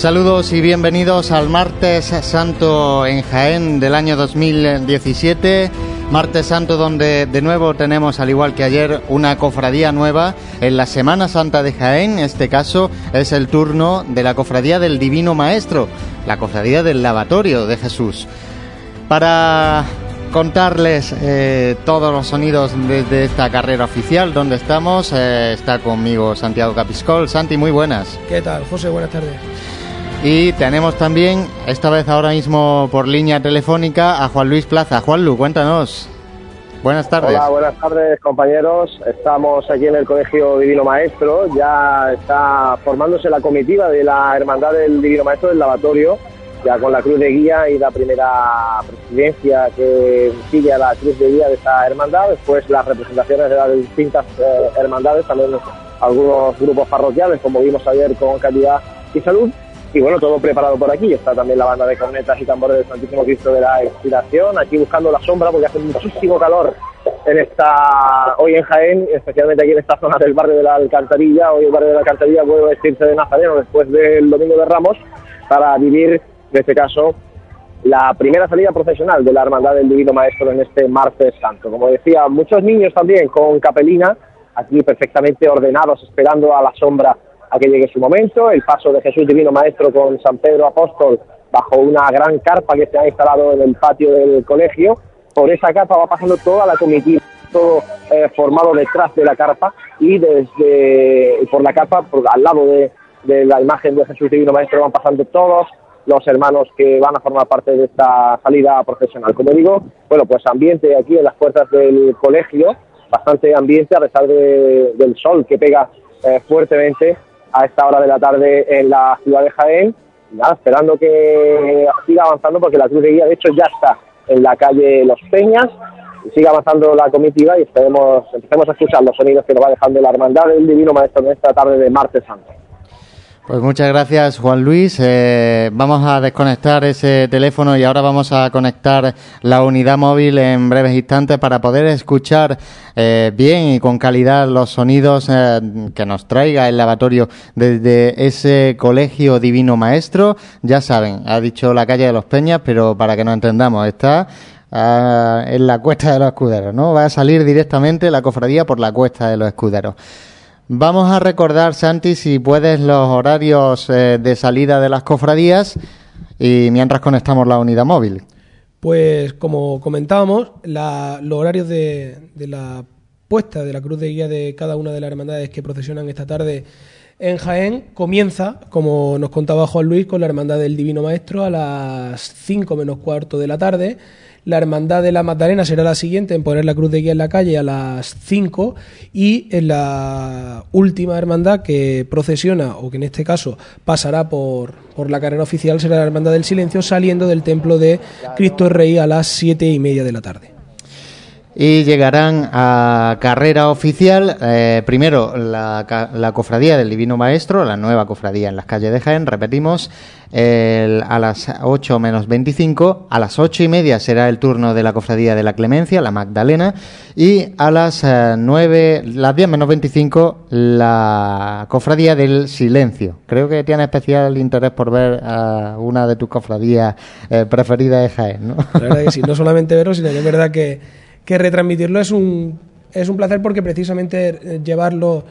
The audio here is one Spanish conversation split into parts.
Saludos y bienvenidos al martes santo en Jaén del año 2017. Martes Santo donde de nuevo tenemos, al igual que ayer, una cofradía nueva en la Semana Santa de Jaén. En este caso es el turno de la cofradía del Divino Maestro, la cofradía del lavatorio de Jesús. Para contarles eh, todos los sonidos desde esta carrera oficial donde estamos, eh, está conmigo Santiago Capiscol. Santi, muy buenas. ¿Qué tal, José? Buenas tardes. Y tenemos también, esta vez ahora mismo por línea telefónica, a Juan Luis Plaza. Juan Lu, cuéntanos. Buenas tardes. Hola, buenas tardes compañeros. Estamos aquí en el Colegio Divino Maestro. Ya está formándose la comitiva de la Hermandad del Divino Maestro del Lavatorio, ya con la cruz de guía y la primera presidencia que sigue a la cruz de guía de esta hermandad. Después las representaciones de las distintas eh, hermandades, también algunos grupos parroquiales, como vimos ayer con Calidad y Salud y bueno, todo preparado por aquí. Está también la banda de cornetas y tambores del Santísimo Cristo de la Expiración, aquí buscando la sombra porque hace muchísimo calor en esta hoy en Jaén, especialmente aquí en esta zona del barrio de la Alcantarilla. Hoy el barrio de la Alcantarilla puede vestirse de nazareno después del Domingo de Ramos para vivir, en este caso, la primera salida profesional de la Hermandad del Divino Maestro en este martes santo. Como decía, muchos niños también con capelina, aquí perfectamente ordenados, esperando a la sombra a que llegue su momento, el paso de Jesús Divino Maestro con San Pedro Apóstol bajo una gran carpa que se ha instalado en el patio del colegio. Por esa carpa va pasando toda la comitiva, todo eh, formado detrás de la carpa y desde por la carpa, por, al lado de, de la imagen de Jesús Divino Maestro van pasando todos los hermanos que van a formar parte de esta salida profesional. Como digo, bueno, pues ambiente aquí en las puertas del colegio, bastante ambiente a pesar de, del sol que pega eh, fuertemente a esta hora de la tarde en la ciudad de Jaén. esperando que siga avanzando porque la Cruz de Guía, de hecho, ya está en la calle Los Peñas. Siga avanzando la comitiva y esperemos, empecemos a escuchar los sonidos que nos va dejando la hermandad del Divino Maestro en esta tarde de martes santo. Pues muchas gracias, Juan Luis. Eh, vamos a desconectar ese teléfono y ahora vamos a conectar la unidad móvil en breves instantes para poder escuchar eh, bien y con calidad los sonidos eh, que nos traiga el lavatorio desde ese colegio divino maestro. Ya saben, ha dicho la calle de los Peñas, pero para que nos entendamos, está ah, en la cuesta de los escuderos, ¿no? Va a salir directamente la cofradía por la cuesta de los escuderos. Vamos a recordar, Santi, si puedes, los horarios eh, de salida de las cofradías y mientras conectamos la unidad móvil. Pues como comentábamos, los horarios de, de, la puesta de la cruz de guía de cada una de las hermandades que procesionan esta tarde en Jaén comienza, como nos contaba Juan Luis, con la Hermandad del Divino Maestro a las 5 menos cuarto de la tarde la Hermandad de la Magdalena será la siguiente en poner la cruz de guía en la calle a las 5 y en la última hermandad que procesiona o que en este caso pasará por, por la carrera oficial será la Hermandad del Silencio saliendo del templo de Cristo Rey a las siete y media de la tarde y llegarán a carrera oficial. Eh, primero, la, cofradía del Divino Maestro, la nueva cofradía en las calles de Jaén, repetimos, a las 8 menos 25. A las ocho y media será el turno de la cofradía de la Clemencia, la Magdalena. Y a las 9, eh, las 10 menos 25, la cofradía del Silencio. Creo que tiene especial interés por ver a una de tus cofradías eh, preferidas de Jaén, ¿no? La verdad que sí, no solamente verlo, sino que es verdad que que retransmitirlo es un, es un placer porque precisamente eh, llevar los,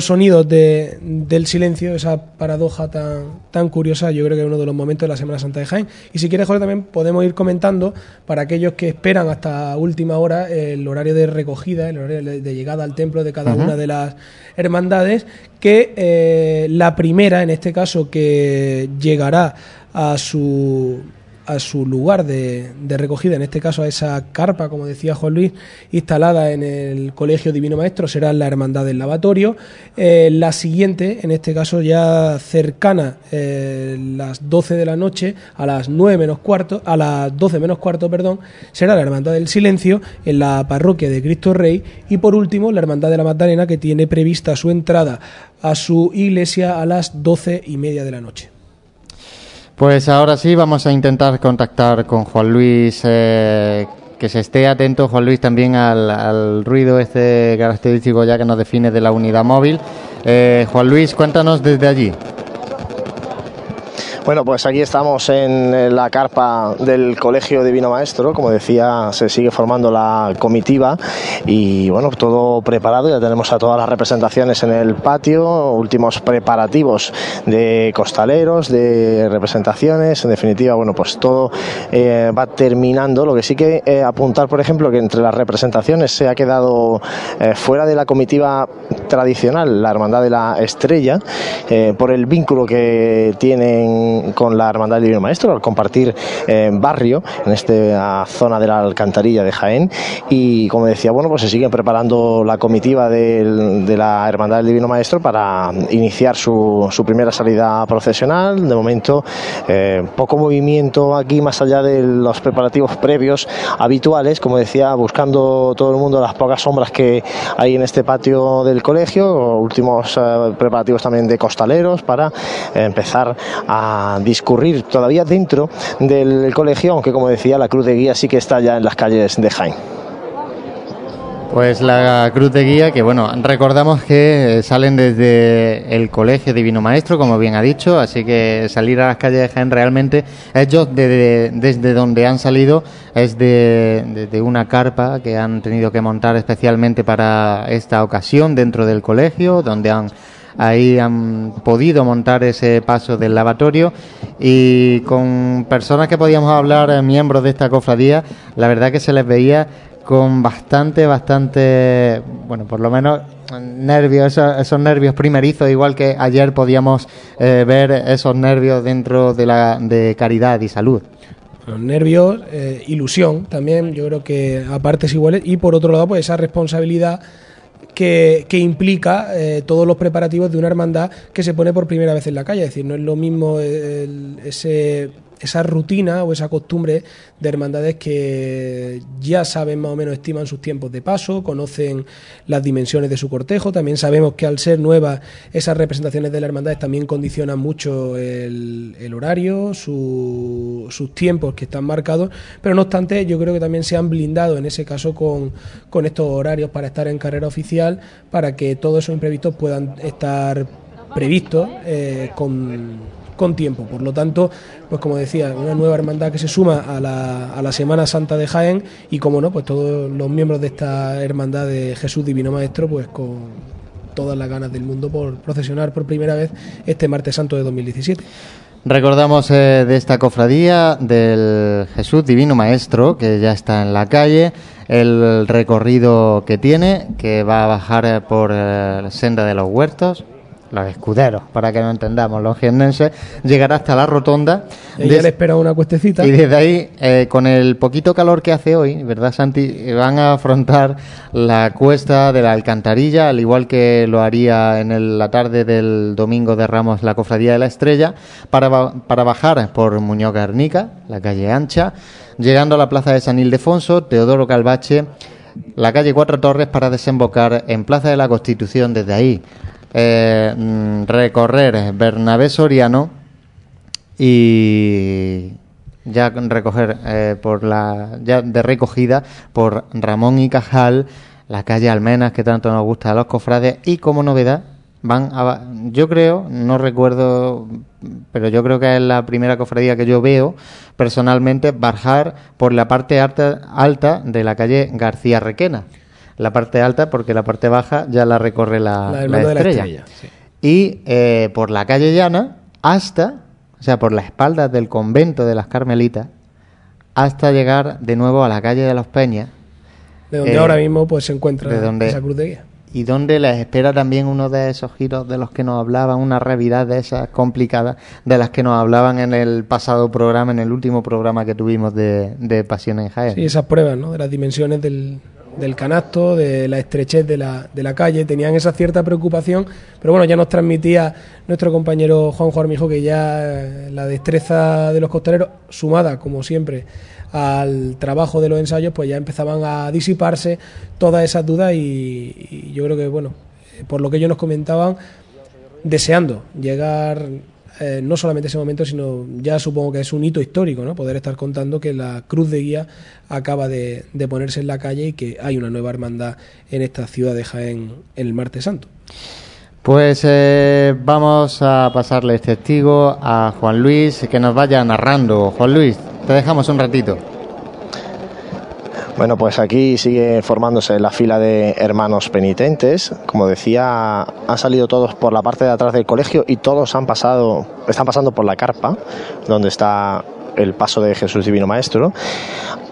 sonidos de, del silencio, esa paradoja tan, tan curiosa, yo creo que es uno de los momentos de la Semana Santa de Jaén. Y si quieres, Jorge, también podemos ir comentando para aquellos que esperan hasta última hora el horario de recogida, el horario de llegada al templo de cada una de las hermandades, que eh, la primera, en este caso, que llegará a su a su lugar de, recogida, en este caso a esa carpa, como decía Juan Luis, instalada en el Colegio Divino Maestro, será la Hermandad del Lavatorio. Eh, la siguiente, en este caso ya cercana, eh, las 12 de la noche, a las 9 menos cuarto, a las 12 menos cuarto, perdón, será la Hermandad del Silencio en la parroquia de Cristo Rey y por último la Hermandad de la Magdalena que tiene prevista su entrada a su iglesia a las 12 y media de la noche. Pues ahora sí vamos a intentar contactar con Juan Luis, eh, que se esté atento Juan Luis también al, ruido este característico ya que nos define de la unidad móvil. Eh, Juan Luis, cuéntanos desde allí. Bueno, pues aquí estamos en la carpa del Colegio Divino Maestro. Como decía, se sigue formando la comitiva y bueno, todo preparado. Ya tenemos a todas las representaciones en el patio, últimos preparativos de costaleros, de representaciones. En definitiva, bueno, pues todo eh, va terminando. Lo que sí que eh, apuntar, por ejemplo, que entre las representaciones se ha quedado eh, fuera de la comitiva tradicional, la Hermandad de la Estrella, por el vínculo que tienen con la Hermandad del Divino Maestro, al compartir eh, barrio en esta zona de la alcantarilla de Jaén. Y como decía, bueno, pues se sigue preparando la comitiva de la Hermandad del Divino Maestro para iniciar su, primera salida procesional. De momento, eh, poco movimiento aquí, más allá de los preparativos previos habituales, como decía, buscando todo el mundo las pocas sombras que hay en este patio del colegio, últimos eh, preparativos también de costaleros para empezar a discurrir todavía dentro del colegio, aunque como decía, la cruz de guía sí que está ya en las calles de Jaén. Pues la cruz de guía, que bueno, recordamos que salen desde el Colegio Divino Maestro, como bien ha dicho, así que salir a las calles de Jaén realmente, ellos desde donde han salido es de, de, una carpa que han tenido que montar especialmente para esta ocasión dentro del colegio, donde han Ahí han podido montar ese paso del lavatorio y con personas que podíamos hablar, eh, miembros de esta cofradía, la verdad que se les veía con bastante, bastante, bueno, por lo menos nervios, esos, nervios primerizos, igual que ayer podíamos eh, ver esos nervios dentro de la de caridad y salud. nervios, eh, ilusión también, yo creo que a partes iguales, y por otro lado, pues esa responsabilidad que, implica eh, todos los preparativos de una hermandad que se pone por primera vez en la calle. Es decir, no es lo mismo ese esa rutina o esa costumbre de hermandades que ya saben más o menos, estiman sus tiempos de paso, conocen las dimensiones de su cortejo, también sabemos que al ser nuevas esas representaciones de las hermandades también condicionan mucho el, horario, sus tiempos que están marcados, pero no obstante yo creo que también se han blindado en ese caso con, con estos horarios para estar en carrera oficial, para que todos esos imprevistos puedan estar previstos eh, con con tiempo. Por lo tanto, pues como decía, una nueva hermandad que se suma a la, a la Semana Santa de Jaén y como no, pues todos los miembros de esta hermandad de Jesús Divino Maestro, pues con todas las ganas del mundo por procesionar por primera vez este martes santo de 2017. Recordamos eh, de esta cofradía del Jesús Divino Maestro, que ya está en la calle, el recorrido que tiene, que va a bajar por la eh, senda de los huertos, los escuderos, para que no entendamos, los jiennenses, llegará hasta la rotonda. Y ya le espera una cuestecita. Y desde ahí, eh, con el poquito calor que hace hoy, ¿verdad, Santi? Van a afrontar la cuesta de la alcantarilla, al igual que lo haría en la tarde del domingo de Ramos la Cofradía de la Estrella, para, para bajar por Muñoz Garnica, la calle ancha, llegando a la plaza de San Ildefonso, Teodoro Calvache, la calle Cuatro Torres para desembocar en Plaza de la Constitución desde ahí eh, mm, recorrer Bernabé Soriano y ya recoger eh, por la ya de recogida por Ramón y Cajal la calle Almenas que tanto nos gusta a los cofrades y como novedad van a, yo creo no recuerdo pero yo creo que es la primera cofradía que yo veo personalmente bajar por la parte alta, alta de la calle García Requena la parte alta porque la parte baja ya la recorre la, estrella. Y eh, por la calle llana hasta, o sea, por la espalda del convento de las Carmelitas, hasta llegar de nuevo a la calle de los Peñas. De donde ahora mismo pues se encuentra esa cruz de guía. Y donde les espera también uno de esos giros de los que nos hablaban, una realidad de esas complicadas, de las que nos hablaban en el pasado programa, en el último programa que tuvimos de, de Pasión en Jaén. Sí, esas pruebas, ¿no? De las dimensiones del, del canasto, de la estrechez de la, de la calle, tenían esa cierta preocupación, pero bueno, ya nos transmitía nuestro compañero Juan Armijo que ya eh, la destreza de los costaleros, sumada, como siempre, al trabajo de los ensayos, pues ya empezaban a disiparse todas esas dudas y yo creo que, bueno, por lo que ellos nos comentaban, deseando llegar eh, no solamente ese momento, sino ya supongo que es un hito histórico, ¿no? Poder estar contando que la Cruz de Guía acaba de, ponerse en la calle y que hay una nueva hermandad en esta ciudad de Jaén en el Martes Santo. Pues eh, vamos a pasarle testigo a Juan Luis que nos vaya narrando. Juan Luis, te dejamos un ratito. Bueno, pues aquí sigue formándose la fila de hermanos penitentes. Como decía, han salido todos por la parte de atrás del colegio y todos han pasado, están pasando por la carpa, donde está el paso de Jesús Divino Maestro.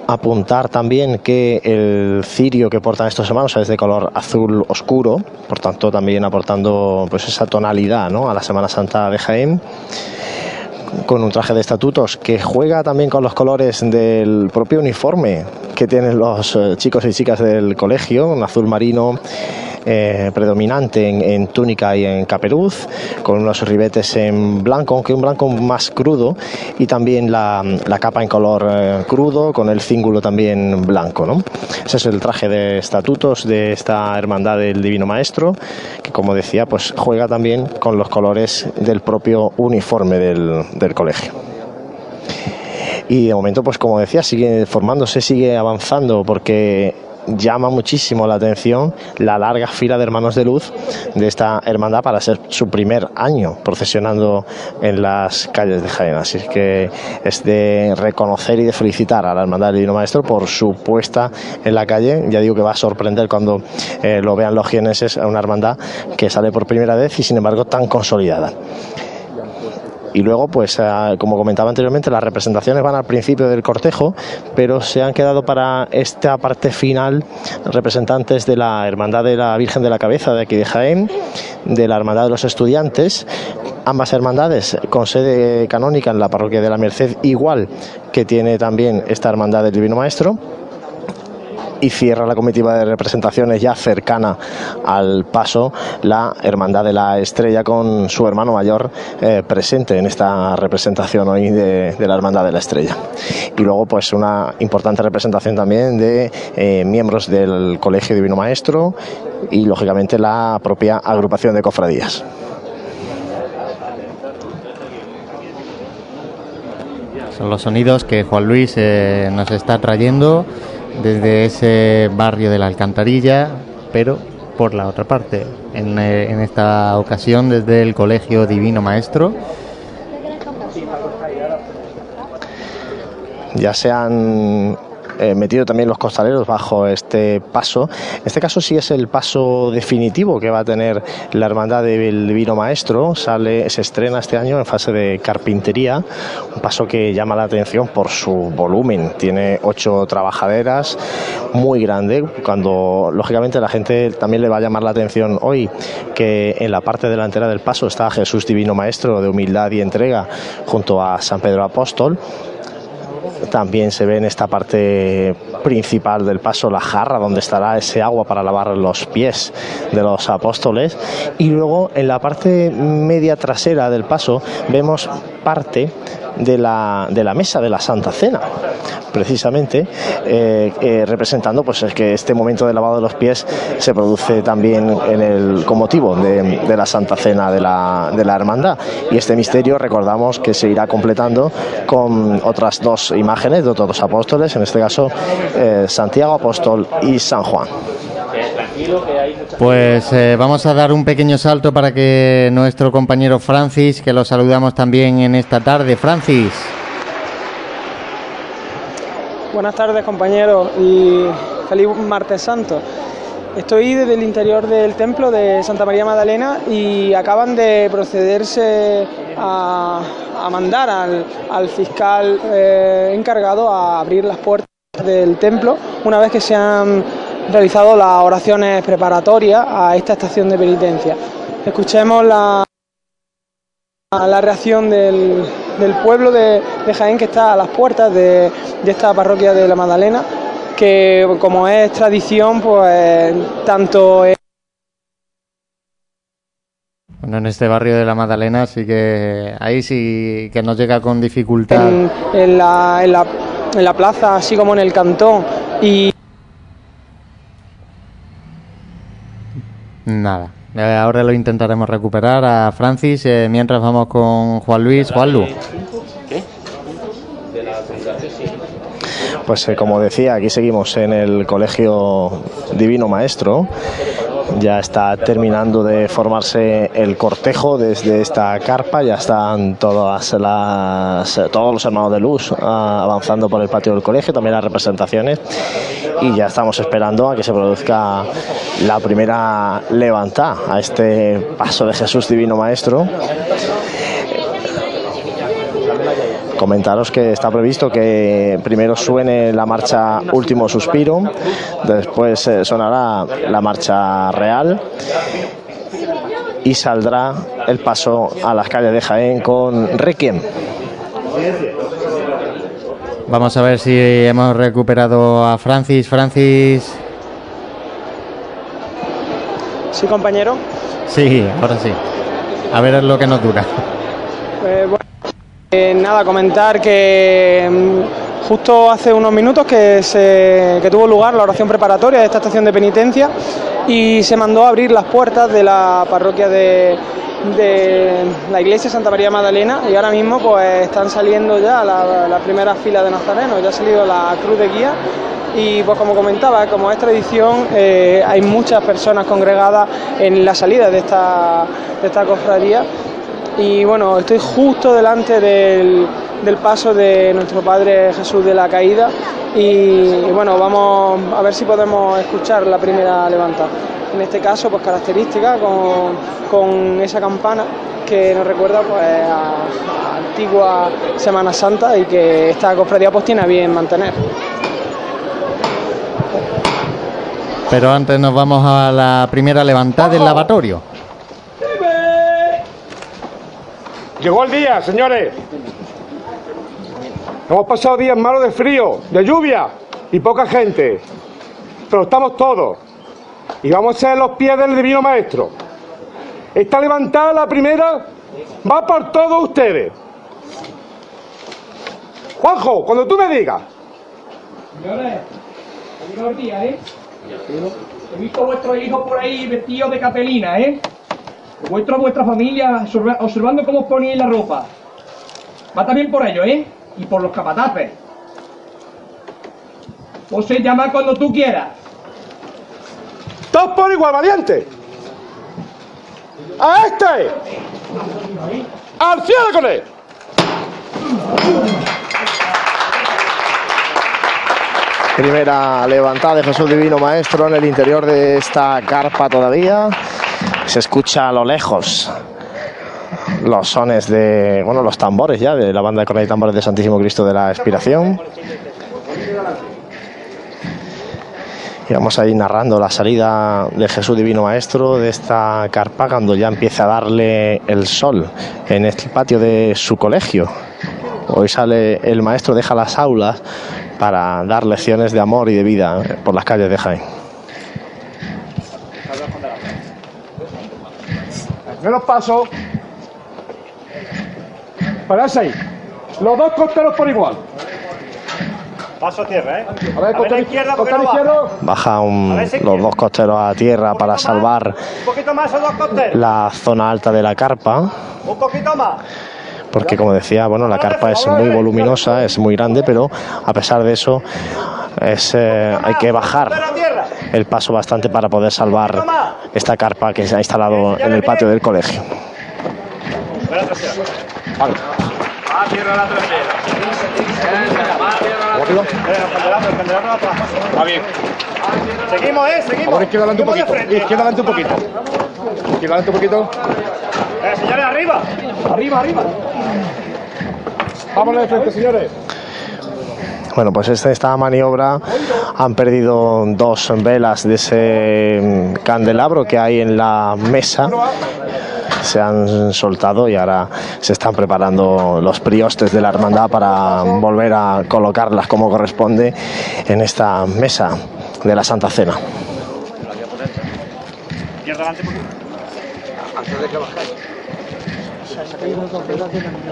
Apuntar también que el cirio que portan estos hermanos es de color azul oscuro, por tanto también aportando pues esa tonalidad ¿no? a la Semana Santa de Jaén con un traje de estatutos que juega también con los colores del propio uniforme que tienen los eh, chicos y chicas del colegio, un azul marino eh, predominante en, túnica y en caperuz, con unos ribetes en blanco, aunque un blanco más crudo, y también la, capa en color eh, crudo, con el cíngulo también blanco. Ese es el traje de estatutos de esta hermandad del Divino Maestro, que como decía, pues juega también con los colores del propio uniforme del, del colegio y de momento pues como decía sigue formándose sigue avanzando porque llama muchísimo la atención la larga fila de hermanos de luz de esta hermandad para ser su primer año procesionando en las calles de Jaén. Así que es de reconocer y de felicitar a la hermandad del Divino Maestro por su puesta en la calle. Ya digo que va a sorprender cuando eh, lo vean los jienenses a una hermandad que sale por primera vez y sin embargo tan consolidada. Y luego, pues eh, como comentaba anteriormente, las representaciones van al principio del cortejo, pero se han quedado para esta parte final representantes de la Hermandad de la Virgen de la Cabeza de aquí de Jaén, de la Hermandad de los Estudiantes, ambas hermandades con sede canónica en la parroquia de la Merced, igual que tiene también esta Hermandad del Divino Maestro y cierra la comitiva de representaciones ya cercana al paso la Hermandad de la Estrella con su hermano mayor eh, presente en esta representación hoy de, la Hermandad de la Estrella. Y luego pues una importante representación también de eh, miembros del Colegio Divino Maestro y lógicamente la propia agrupación de cofradías. Son los sonidos que Juan Luis eh, nos está trayendo desde ese barrio de la Alcantarilla, pero por la otra parte, en, eh, esta ocasión desde el Colegio Divino Maestro. Ya se han eh, metido también los costaleros bajo este paso. En este caso sí es el paso definitivo que va a tener la Hermandad del Divino Maestro. Sale, se estrena este año en fase de carpintería, un paso que llama la atención por su volumen. Tiene ocho trabajaderas, muy grande, cuando lógicamente la gente también le va a llamar la atención hoy que en la parte delantera del paso está Jesús Divino Maestro de humildad y entrega junto a San Pedro Apóstol también se ve en esta parte principal del paso la jarra donde estará ese agua para lavar los pies de los apóstoles. Y luego en la parte media trasera del paso vemos parte de la, de la mesa de la Santa Cena, precisamente, eh, eh, representando pues que este momento de lavado de los pies se produce también en el, con motivo de, la Santa Cena de la, de la Hermandad. Y este misterio recordamos que se irá completando con otras dos imágenes de otros apóstoles, en este caso eh, Santiago Apóstol y San Juan. Pues eh, vamos a dar un pequeño salto para que nuestro compañero Francis, que lo saludamos también en esta tarde. Francis. Buenas tardes compañeros y feliz martes santo. Estoy desde el interior del templo de Santa María Magdalena y acaban de procederse a, mandar al, fiscal eh, encargado a abrir las puertas del templo una vez que se han realizado las oraciones preparatorias a esta estación de penitencia. Escuchemos la, la reacción del, pueblo de, Jaén que está a las puertas de, esta parroquia de la Magdalena, que como es tradición, pues tanto... Bueno, en este barrio de la Magdalena sí que ahí sí que nos llega con dificultad. En, la, en, la, en la plaza, así como en el cantón. Y Nada. Eh, ahora lo intentaremos recuperar a Francis eh, mientras vamos con Juan Luis. Juan Lu. Pues eh, como decía, aquí seguimos en el Colegio Divino Maestro Ya está terminando de formarse el cortejo desde esta carpa. Ya están todas las, todos los hermanos de luz ah, avanzando por el patio del colegio, también las representaciones. Y ya estamos esperando a que se produzca la primera levantada a este paso de Jesús Divino Maestro comentaros que está previsto que primero suene la marcha Último Suspiro, después eh, sonará la marcha Real y saldrá el paso a las calles de Jaén con Requiem. Vamos a ver si hemos recuperado a Francis. Francis. Sí, compañero. Sí, ahora sí. A ver lo que nos dura. Eh, eh, nada, comentar que mm, justo hace unos minutos que, se, que tuvo lugar la oración preparatoria de esta estación de penitencia y se mandó a abrir las puertas de la parroquia de, la iglesia Santa María Magdalena y ahora mismo pues están saliendo ya la, la primera fila de nazarenos, ya ha salido la cruz de guía y pues como comentaba, como es tradición, eh, hay muchas personas congregadas en la salida de esta, de esta cofradía y bueno, estoy justo delante del, paso de nuestro Padre Jesús de la Caída y, bueno, vamos a ver si podemos escuchar la primera levantada. En este caso, pues característica con, esa campana que nos recuerda pues, a, a, antigua Semana Santa y que esta cofradía pues tiene a bien mantener. Pero antes nos vamos a la primera levantada del lavatorio. Llegó el día, señores. Hemos pasado días malos de frío, de lluvia y poca gente. Pero estamos todos. Y vamos a ser los pies del Divino Maestro. Esta levantada, la primera, va por todos ustedes. Juanjo, cuando tú me digas. Señores, llegado el día, ¿eh? He visto a vuestros hijos por ahí vestidos de capelina, ¿eh? Vuestra, vuestra familia observando cómo os ponéis la ropa. Va también por ello, ¿eh? Y por los capataces. se llama cuando tú quieras. Todos por igual, valiente. A este. Al cielo con él. Primera levantada de Jesús Divino Maestro en el interior de esta carpa todavía. Se escucha a lo lejos los sones de, bueno, los tambores ya de la banda de cornetas y tambores de Santísimo Cristo de la Expiración. Y vamos a narrando la salida de Jesús Divino Maestro de esta carpa cuando ya empieza a darle el sol en el patio de su colegio. Hoy sale el maestro, deja las aulas para dar lecciones de amor y de vida por las calles de Jaén. Los pasos. Pararse ahí. Los dos costeros por igual. Paso a tierra, ¿eh? A ver, costero, izquierda, costero izquierdo. Baja un, los dos costeros a tierra para salvar más, dos la zona alta de la carpa. Un poquito más porque como decía, bueno, la carpa es muy voluminosa, es muy grande, pero a pesar de eso es, eh, hay que bajar el paso bastante para poder salvar esta carpa que se ha instalado en el patio del colegio. Va bien. Seguimos, eh, seguimos. Ahora izquierda adelante un poquito. Izquierda adelante un poquito. Izquierda adelante un poquito. Eh, señores, arriba. Arriba, arriba. Vámonos de frente, señores. Bueno, pues esta maniobra han perdido dos velas de ese mm, candelabro que hay en la mesa. Se han soltado y ahora se están preparando los priostes de la hermandad para volver a colocarlas como corresponde en esta mesa de la Santa Cena.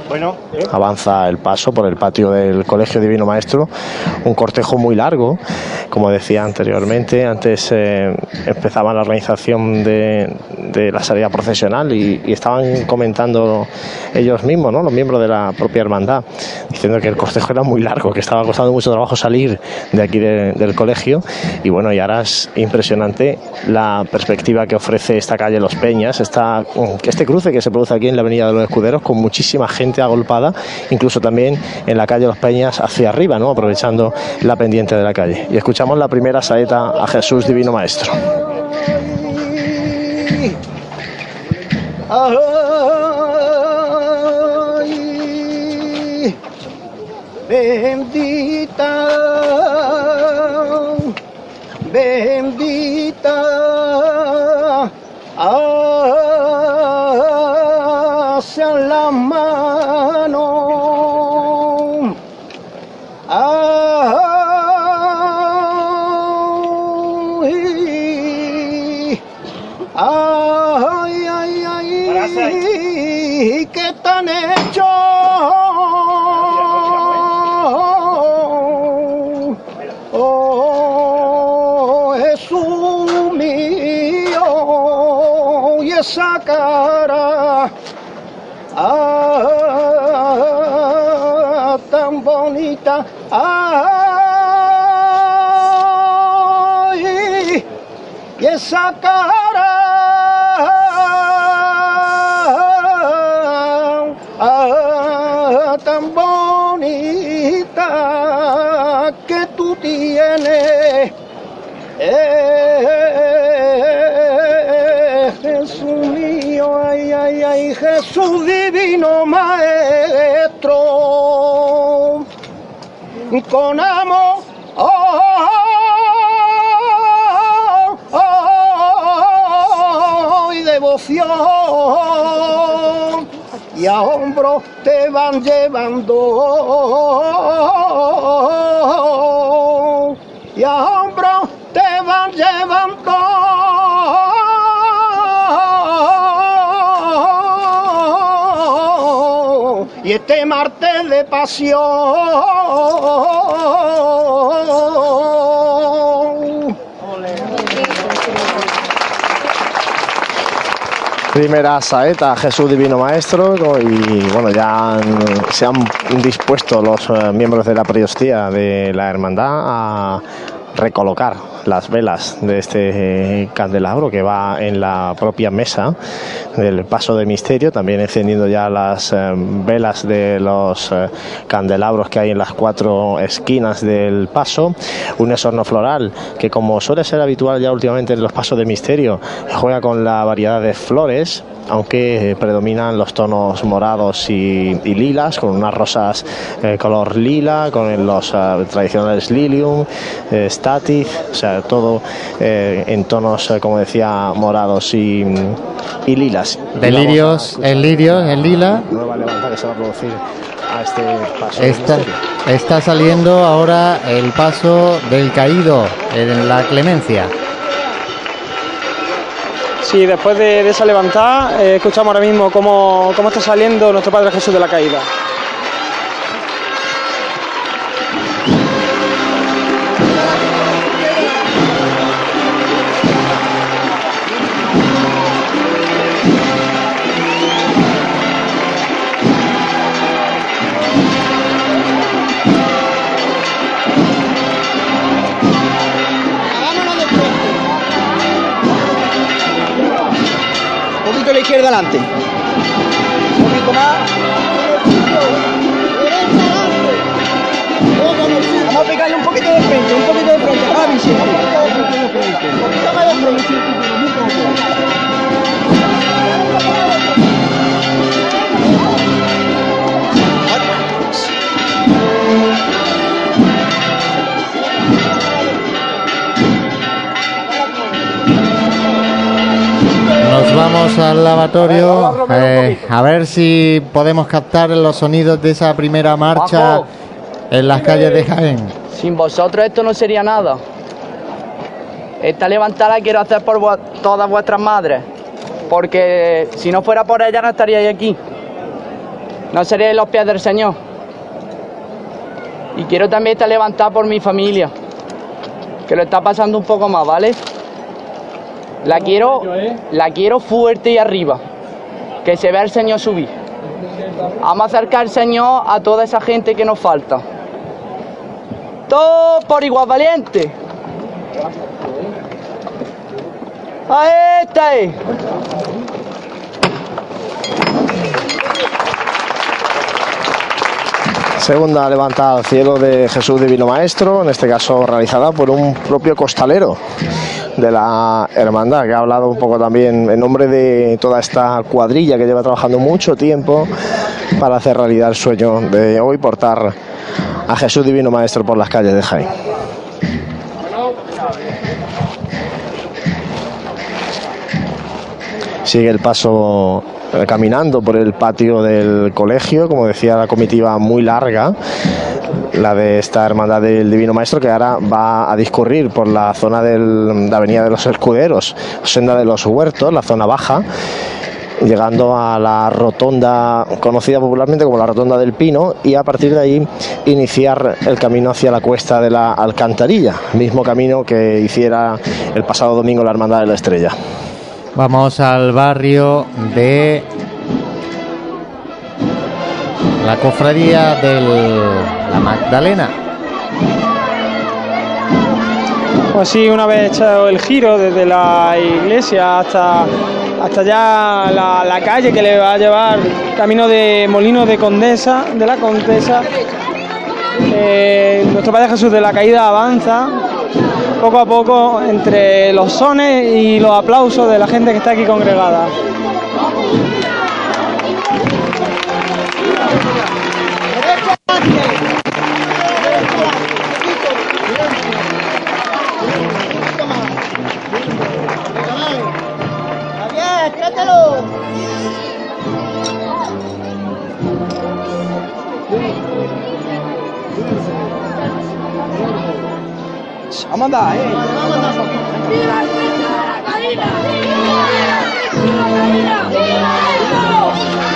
Bueno, Avanza el paso por el patio del Colegio Divino Maestro, un cortejo muy largo, como decía anteriormente, antes eh, empezaba la organización de, la salida profesional y, estaban comentando ellos mismos, ¿no? los miembros de la propia hermandad, diciendo que el cortejo era muy largo, que estaba costando mucho trabajo salir de aquí de, del colegio y bueno, y ahora es impresionante la perspectiva que ofrece esta calle Los Peñas, esta, este cruce que se produce aquí en la Avenida de los Escuderos con muchísima gente agolpada, incluso también en la calle Los Peñas hacia arriba, ¿no? aprovechando la pendiente de la calle. Y escuchamos la primera saeta a Jesús Divino Maestro. Ay, bendita, bendita, hacia la mano. ¿Qué tan hecho? Oh, Jesús mío, y esa cara ah, tan bonita. Ay, y esa cara tienes. Eh, Jesús mío, ay, ay, ay, Jesús divino maestro, con amor. oh, oh, y devoción y a hombros te van llevando y a hombros te van llevando. Y este martes de pasión Primera saeta, Jesús Divino Maestro, y bueno, ya se han dispuesto los eh, miembros de la priostía de la hermandad a recolocar las velas de este eh, candelabro que va en la propia mesa del paso de misterio, también encendiendo ya las eh, velas de los eh, candelabros que hay en las cuatro esquinas del paso, un esorno floral que como suele ser habitual ya últimamente en los pasos de misterio, juega con la variedad de flores, aunque eh, predominan los tonos morados y, y lilas, con unas rosas eh, color lila, con los eh, tradicionales lilium, eh, static, o sea, todo eh, en tonos, como decía, morados y, y lilas. De lirios, en lirio, en lila. Nueva levanta que se va a producir a este paso está saliendo ahora el paso del caído en la clemencia. Sí, después de, de esa levantada, eh, escuchamos ahora mismo cómo, cómo está saliendo nuestro Padre Jesús de la caída. Más. Vamos a pegarle un poquito de frente, un poquito de frente. De frente. Nos vamos al lavatorio eh, a ver si podemos captar los sonidos de esa primera marcha en las calles de Jaén. Sin vosotros esto no sería nada. Esta levantada quiero hacer por todas vuestras madres. Porque si no fuera por ellas no estaríais aquí. No seríais los pies del Señor. Y quiero también esta levantada por mi familia. que lo está pasando un poco más, ¿vale? La quiero, la quiero fuerte y arriba, que se vea el Señor subir. Vamos a acercar el Señor a toda esa gente que nos falta. Todo por igual valiente. Ahí está. eh. Segunda levantada al cielo de Jesús Divino Maestro, en este caso realizada por un propio costalero de la hermandad, que ha hablado un poco también en nombre de toda esta cuadrilla que lleva trabajando mucho tiempo para hacer realidad el sueño de hoy, portar a Jesús Divino Maestro por las calles de Jaén. Sigue el paso eh, caminando por el patio del colegio, como decía la comitiva muy larga, la de esta hermandad del Divino Maestro, que ahora va a discurrir por la zona del- de la Avenida de los Escuderos, senda de los Huertos, la zona baja, llegando a la rotonda conocida popularmente como la rotonda del Pino y a partir de ahí iniciar el camino hacia la cuesta de la Alcantarilla, mismo camino que hiciera el pasado domingo la Hermandad de la Estrella. Vamos al barrio de la cofradía de la Magdalena. Pues sí, una vez echado el giro desde la iglesia hasta, hasta ya la, calle que le va a llevar camino de Molino de Condesa, de la Condesa, eh, nuestro Padre Jesús de la Caída avanza poco a poco entre los sones y los aplausos de la gente que está aquí congregada. Javier, tírátelo. Vamos a andar, eh. Derecha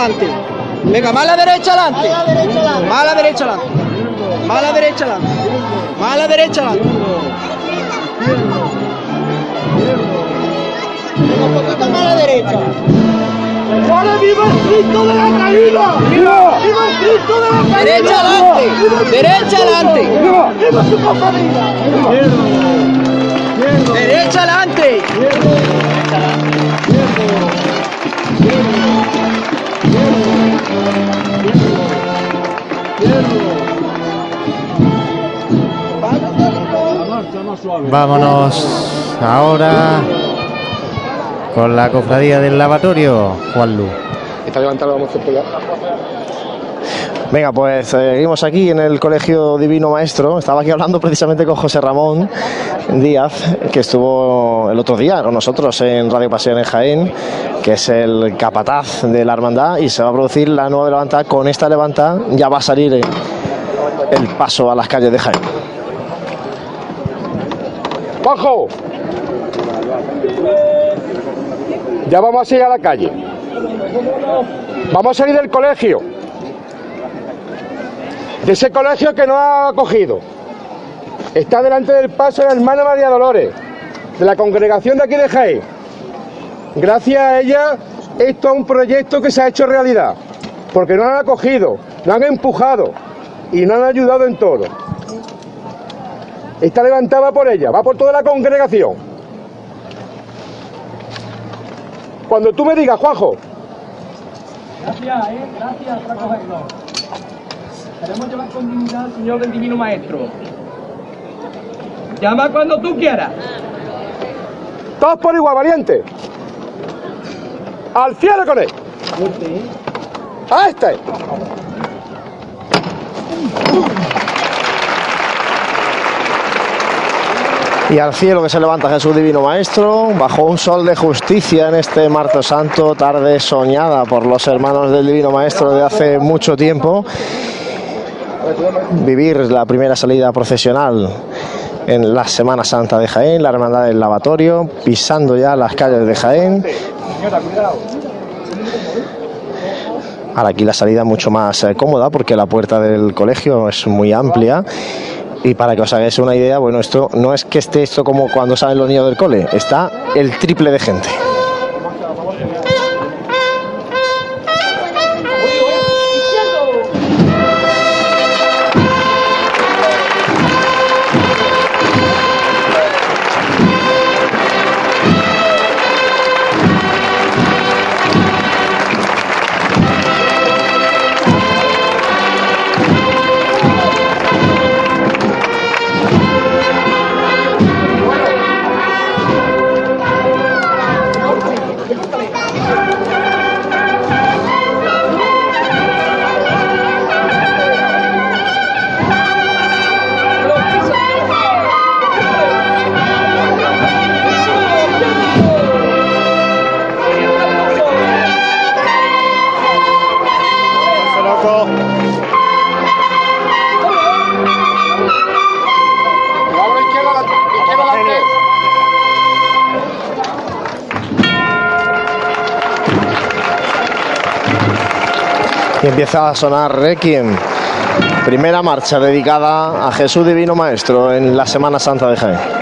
adelante. Venga, más la derecha adelante. Más la derecha adelante. Más la derecha adelante. Más la derecha adelante. Venga, un poquito más a la derecha. ¡Vale, viva el Cristo de la caída! ¡Viva! ¡Viva el Cristo de la caída! Derecha adelante. Derecha adelante. ¡Viva! ¡Viva su compañía! Derecha adelante. Vámonos ahora con la cofradía del lavatorio, Juan Lu. Está levantado, vamos a hacer Venga, pues seguimos aquí en el Colegio Divino Maestro. Estaba aquí hablando precisamente con José Ramón Díaz, que estuvo el otro día con nosotros en Radio Pasión en Jaén, que es el capataz de la hermandad y se va a producir la nueva levantada. Con esta levantada ya va a salir eh, el paso a las calles de Jaén. ¡Bajo! Ya vamos a salir a la calle. Vamos a salir del colegio. De ese colegio que nos ha acogido. Está delante del paso la hermana María Dolores, de la congregación de aquí de Jaén. Gracias a ella, esto es un proyecto que se ha hecho realidad. Porque nos han acogido, nos han empujado y nos han ayudado en todo. Está levantada por ella, va por toda la congregación. Cuando tú me digas, Juanjo, Gracias, eh, gracias por acogernos. Queremos llevar con dignidad al Señor del Divino Maestro. Llama cuando tú quieras. todos por igual, valiente. Al cielo con él. A este. Y al cielo que se levanta Jesús Divino Maestro, bajo un sol de justicia en este martes santo, tarde soñada por los hermanos del Divino Maestro de hace mucho tiempo. Vivir la primera salida procesional en la Semana Santa de Jaén, la Hermandad del Lavatorio, pisando ya las calles de Jaén. Ahora aquí la salida es mucho más eh, cómoda porque la puerta del colegio es muy amplia. Y para que os hagáis una idea, bueno, esto no es que esté esto como cuando salen los niños del cole, está el triple de gente. Empieza a sonar Requiem, primera marcha dedicada a Jesús Divino Maestro en la Semana Santa de Jaén.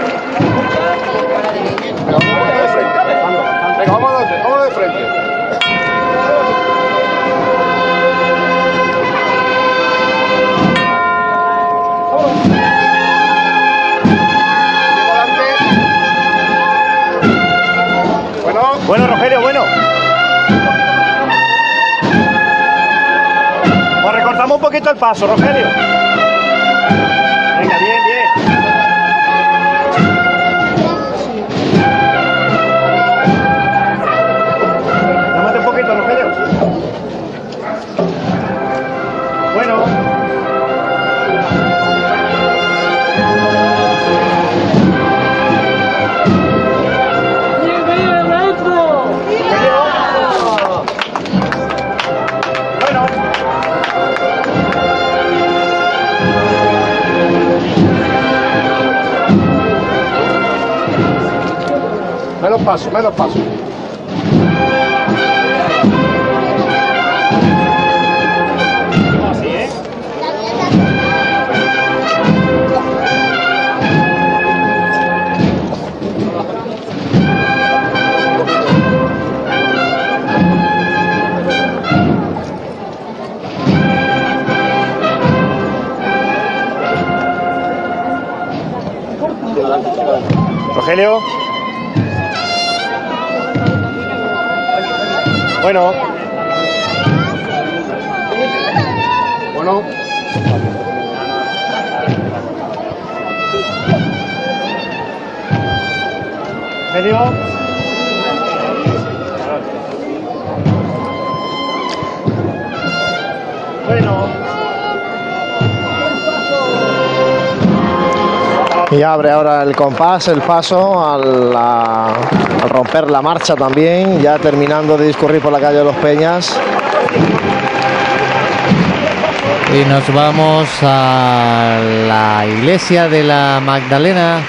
Poquito el paso, Rogelio. Menos paso, menos paso. Rogelio. Bueno. Bueno. Medio. Y abre ahora el compás, el paso al, la- al romper la marcha también, ya terminando de discurrir por la calle de los Peñas. Y nos vamos a la iglesia de la Magdalena.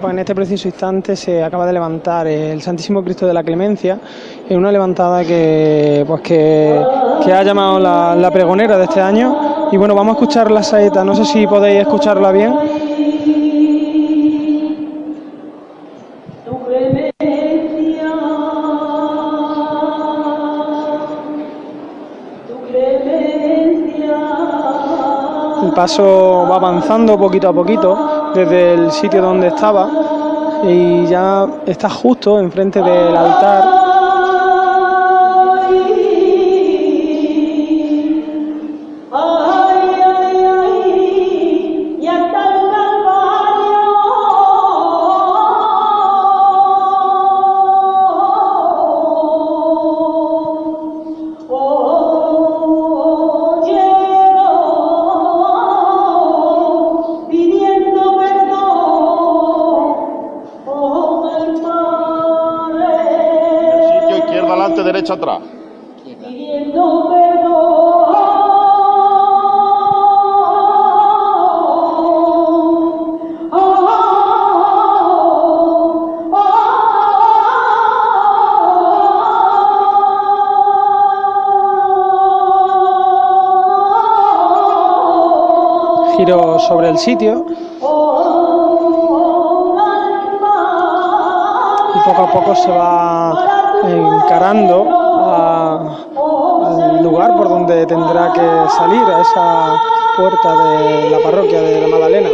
Pues en este preciso instante se acaba de levantar el Santísimo Cristo de la Clemencia en una levantada que pues que, que ha llamado la, la pregonera de este año y bueno vamos a escuchar la saeta no sé si podéis escucharla bien El paso va avanzando poquito a poquito desde el sitio donde estaba y ya está justo enfrente del altar. Sobre el sitio. Y poco a poco se va encarando al lugar por donde tendrá que salir, a esa puerta de la parroquia de la Magdalena.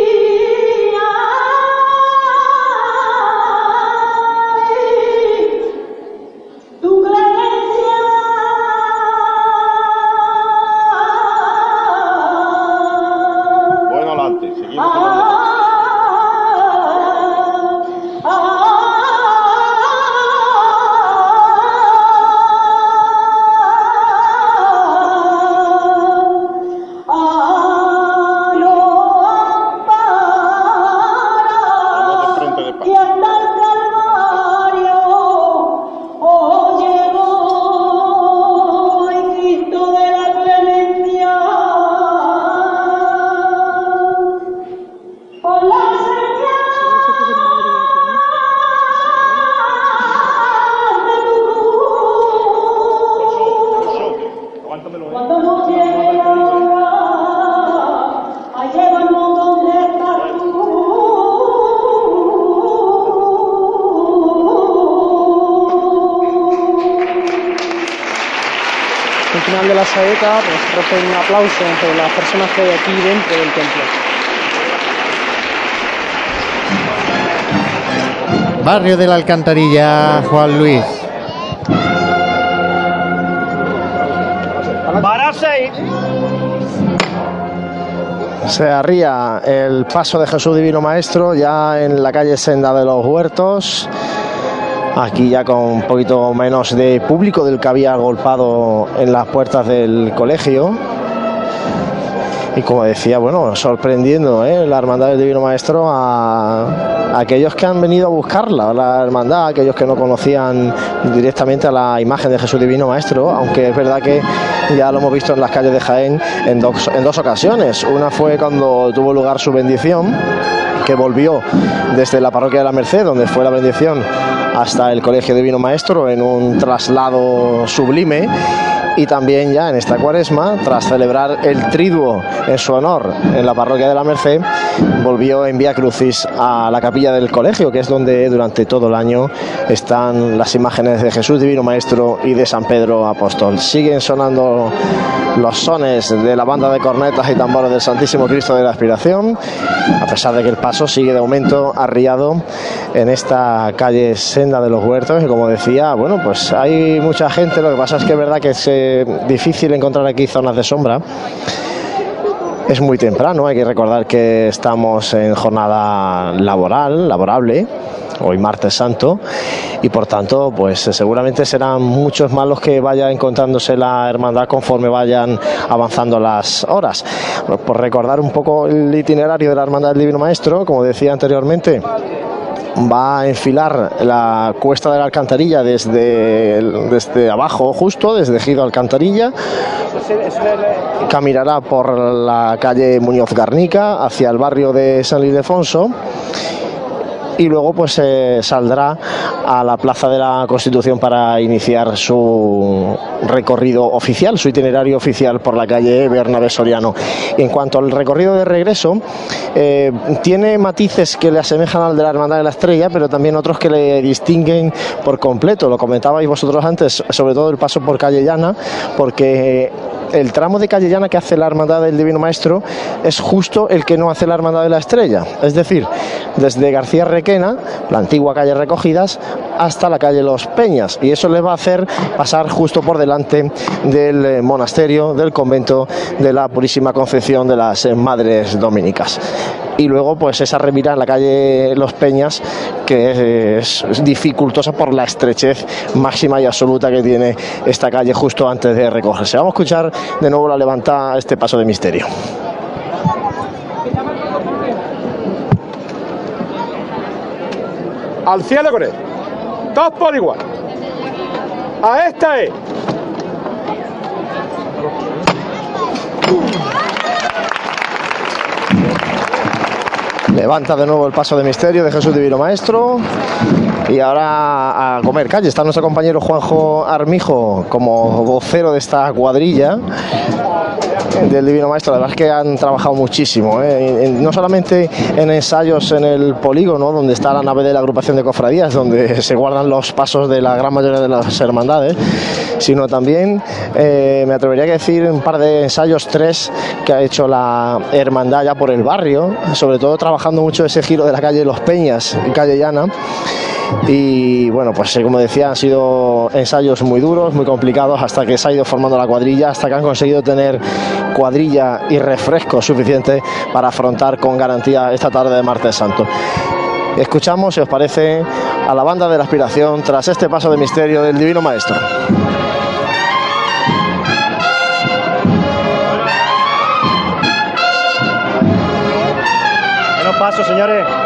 Un aplauso entre las personas que hay aquí dentro del templo. Barrio de la Alcantarilla, Juan Luis. ¡Pararse! Se arría el paso de Jesús Divino Maestro ya en la calle Senda de los Huertos. Aquí ya con un poquito menos de público del que había agolpado en las puertas del colegio. Y como decía, bueno, sorprendiendo ¿eh? la Hermandad del Divino Maestro a, a aquellos que han venido a buscarla, la Hermandad, aquellos que no conocían directamente a la imagen de Jesús Divino Maestro, aunque es verdad que ya lo hemos visto en las calles de Jaén en dos, en dos ocasiones. Una fue cuando tuvo lugar su bendición, que volvió desde la parroquia de la Merced, donde fue la bendición, hasta el Colegio Divino Maestro en un traslado sublime y también ya en esta cuaresma, tras celebrar el triduo en su honor en la parroquia de la Merced, volvió en Vía Crucis a la capilla del colegio, que es donde durante todo el año están las imágenes de Jesús Divino Maestro y de San Pedro Apóstol. Siguen sonando los sones de la banda de cornetas y tambores del Santísimo Cristo de la Aspiración, a pesar de que el paso sigue de aumento arriado en esta calle Senda de los Huertos, y como decía, bueno, pues hay mucha gente, lo que pasa es que es verdad que es difícil encontrar aquí zonas de sombra. Es muy temprano, hay que recordar que estamos en jornada laboral, laborable, hoy martes santo, y por tanto, pues seguramente serán muchos más los que vaya encontrándose la hermandad conforme vayan avanzando las horas. Por recordar un poco el itinerario de la hermandad del Divino Maestro, como decía anteriormente, va a enfilar la cuesta de la alcantarilla desde, desde abajo justo, desde Gido Alcantarilla, caminará por la calle Muñoz Garnica hacia el barrio de San Ildefonso y luego pues eh, saldrá a la Plaza de la Constitución para iniciar su recorrido oficial, su itinerario oficial por la calle Bernabé Soriano. En cuanto al recorrido de regreso, eh, tiene matices que le asemejan al de la Hermandad de la Estrella, pero también otros que le distinguen por completo. Lo comentabais vosotros antes, sobre todo el paso por calle Llana, porque el tramo de calle llana que hace la Hermandad del Divino Maestro es justo el que no hace la Hermandad de la Estrella. Es decir, desde García Requena, la antigua calle Recogidas, hasta la calle Los Peñas. Y eso le va a hacer pasar justo por delante del eh, monasterio, del convento de la Purísima Concepción de las Madres Dominicas. Y luego, pues esa revirada en la calle Los Peñas, que es, dificultosa por la estrechez máxima y absoluta que tiene esta calle justo antes de recogerse. Vamos a escuchar de nuevo la levantada este paso de misterio. Al cielo con él. Todos por igual. A esta es. Levanta de nuevo el paso de misterio de Jesús Divino Maestro. Y ahora a comer calle. Está nuestro compañero Juanjo Armijo como vocero de esta cuadrilla. Del Divino Maestro, la verdad es que han trabajado muchísimo, ¿eh? No solamente en ensayos en el polígono, donde está la nave de la agrupación de cofradías, donde se guardan los pasos de la gran mayoría de las hermandades, sino también, eh, me atrevería a decir, un par de ensayos, tres, que ha hecho la hermandad ya por el barrio, sobre todo trabajando mucho ese giro de la calle Los Peñas, calle Llana. Y bueno, pues eh, como decía, han sido ensayos muy duros, muy complicados, hasta que se ha ido formando la cuadrilla, hasta que han conseguido tener cuadrilla y refresco suficiente para afrontar con garantía esta tarde de Martes Santo. Escuchamos, si os parece, a la banda de la aspiración tras este paso de misterio del Divino Maestro. Menos paso, señores.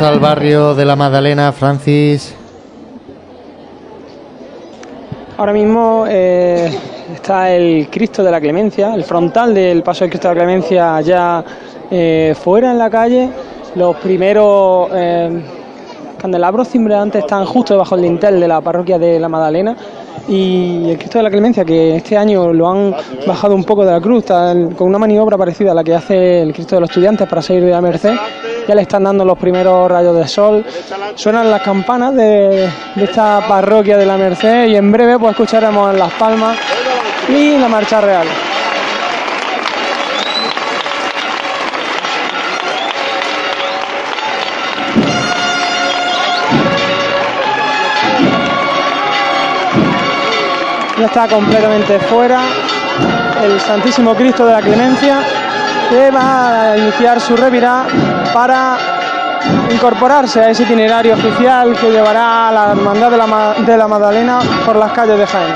Vámonos al barrio de la Magdalena, Francis. Ahora mismo eh, está el Cristo de la Clemencia, el frontal del paso del Cristo de la Clemencia ya eh, fuera en la calle. Los primeros eh, candelabros cimbreantes están justo debajo del dintel de la parroquia de la Magdalena. Y el Cristo de la Clemencia, que este año lo han bajado un poco de la cruz, con una maniobra parecida a la que hace el Cristo de los Estudiantes para salir de la Merced. Ya le están dando los primeros rayos de sol. Suenan las campanas de, esta parroquia de la Merced y en breve pues escucharemos las palmas y la marcha real. Ya está completamente fuera el Santísimo Cristo de la Clemencia que va a iniciar su revirá para incorporarse a ese itinerario oficial que llevará a la Hermandad de la, Ma- Magdalena por las calles de Jaén.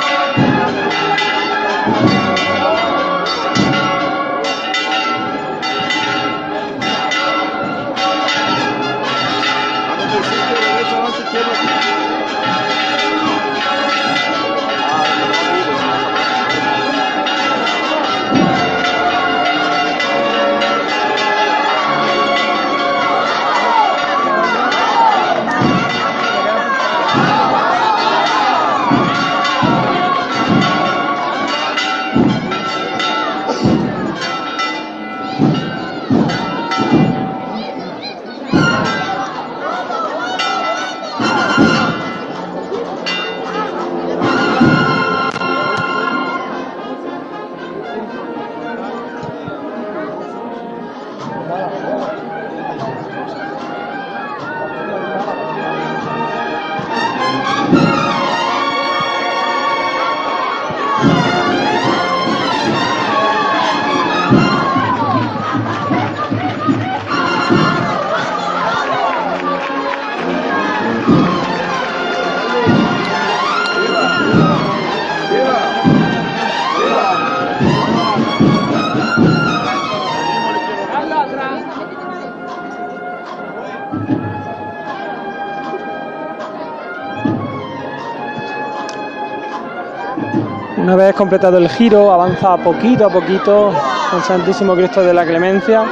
Una vez completado el giro, avanza poquito a poquito el Santísimo Cristo de la Clemencia.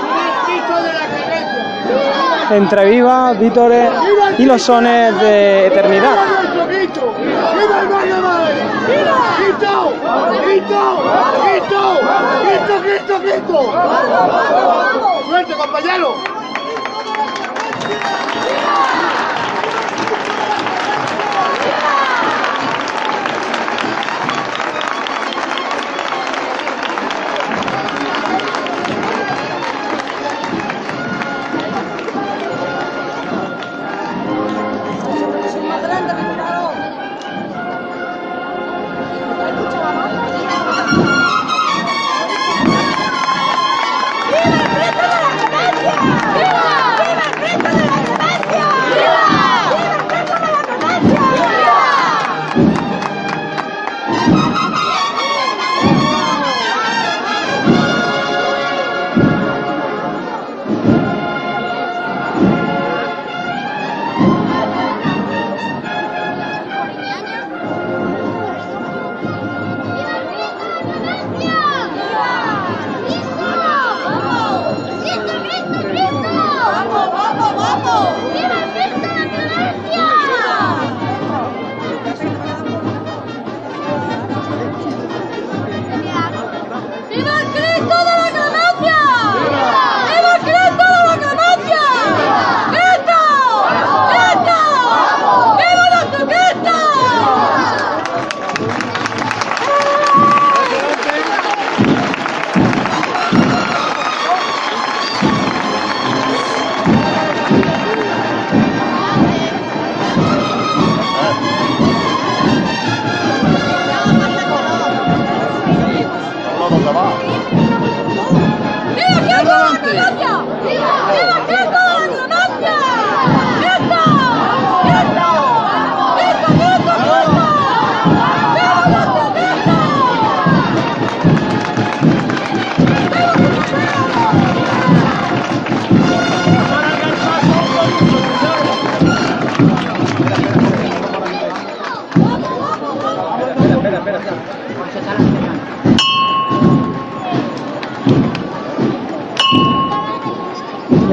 Entre vivas, vítores y los sones de eternidad. Cristo! ¡Viva el barrio de Madalena! ¡Viva! ¡Cristo! ¡Cristo! ¡Cristo! ¡Cristo, Cristo, Cristo! ¡Suerte, compañero!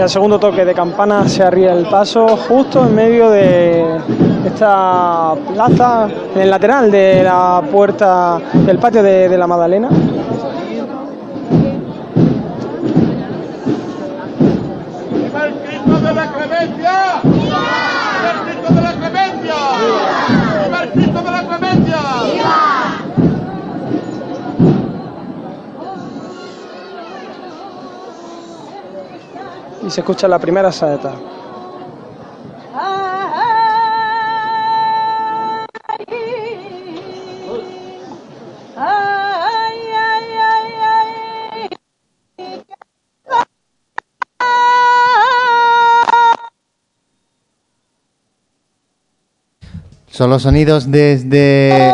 Al segundo toque de campana se arría el paso justo en medio de esta plaza, en el lateral de la puerta del patio de, la Magdalena. Se escucha la primera saeta. Son los sonidos desde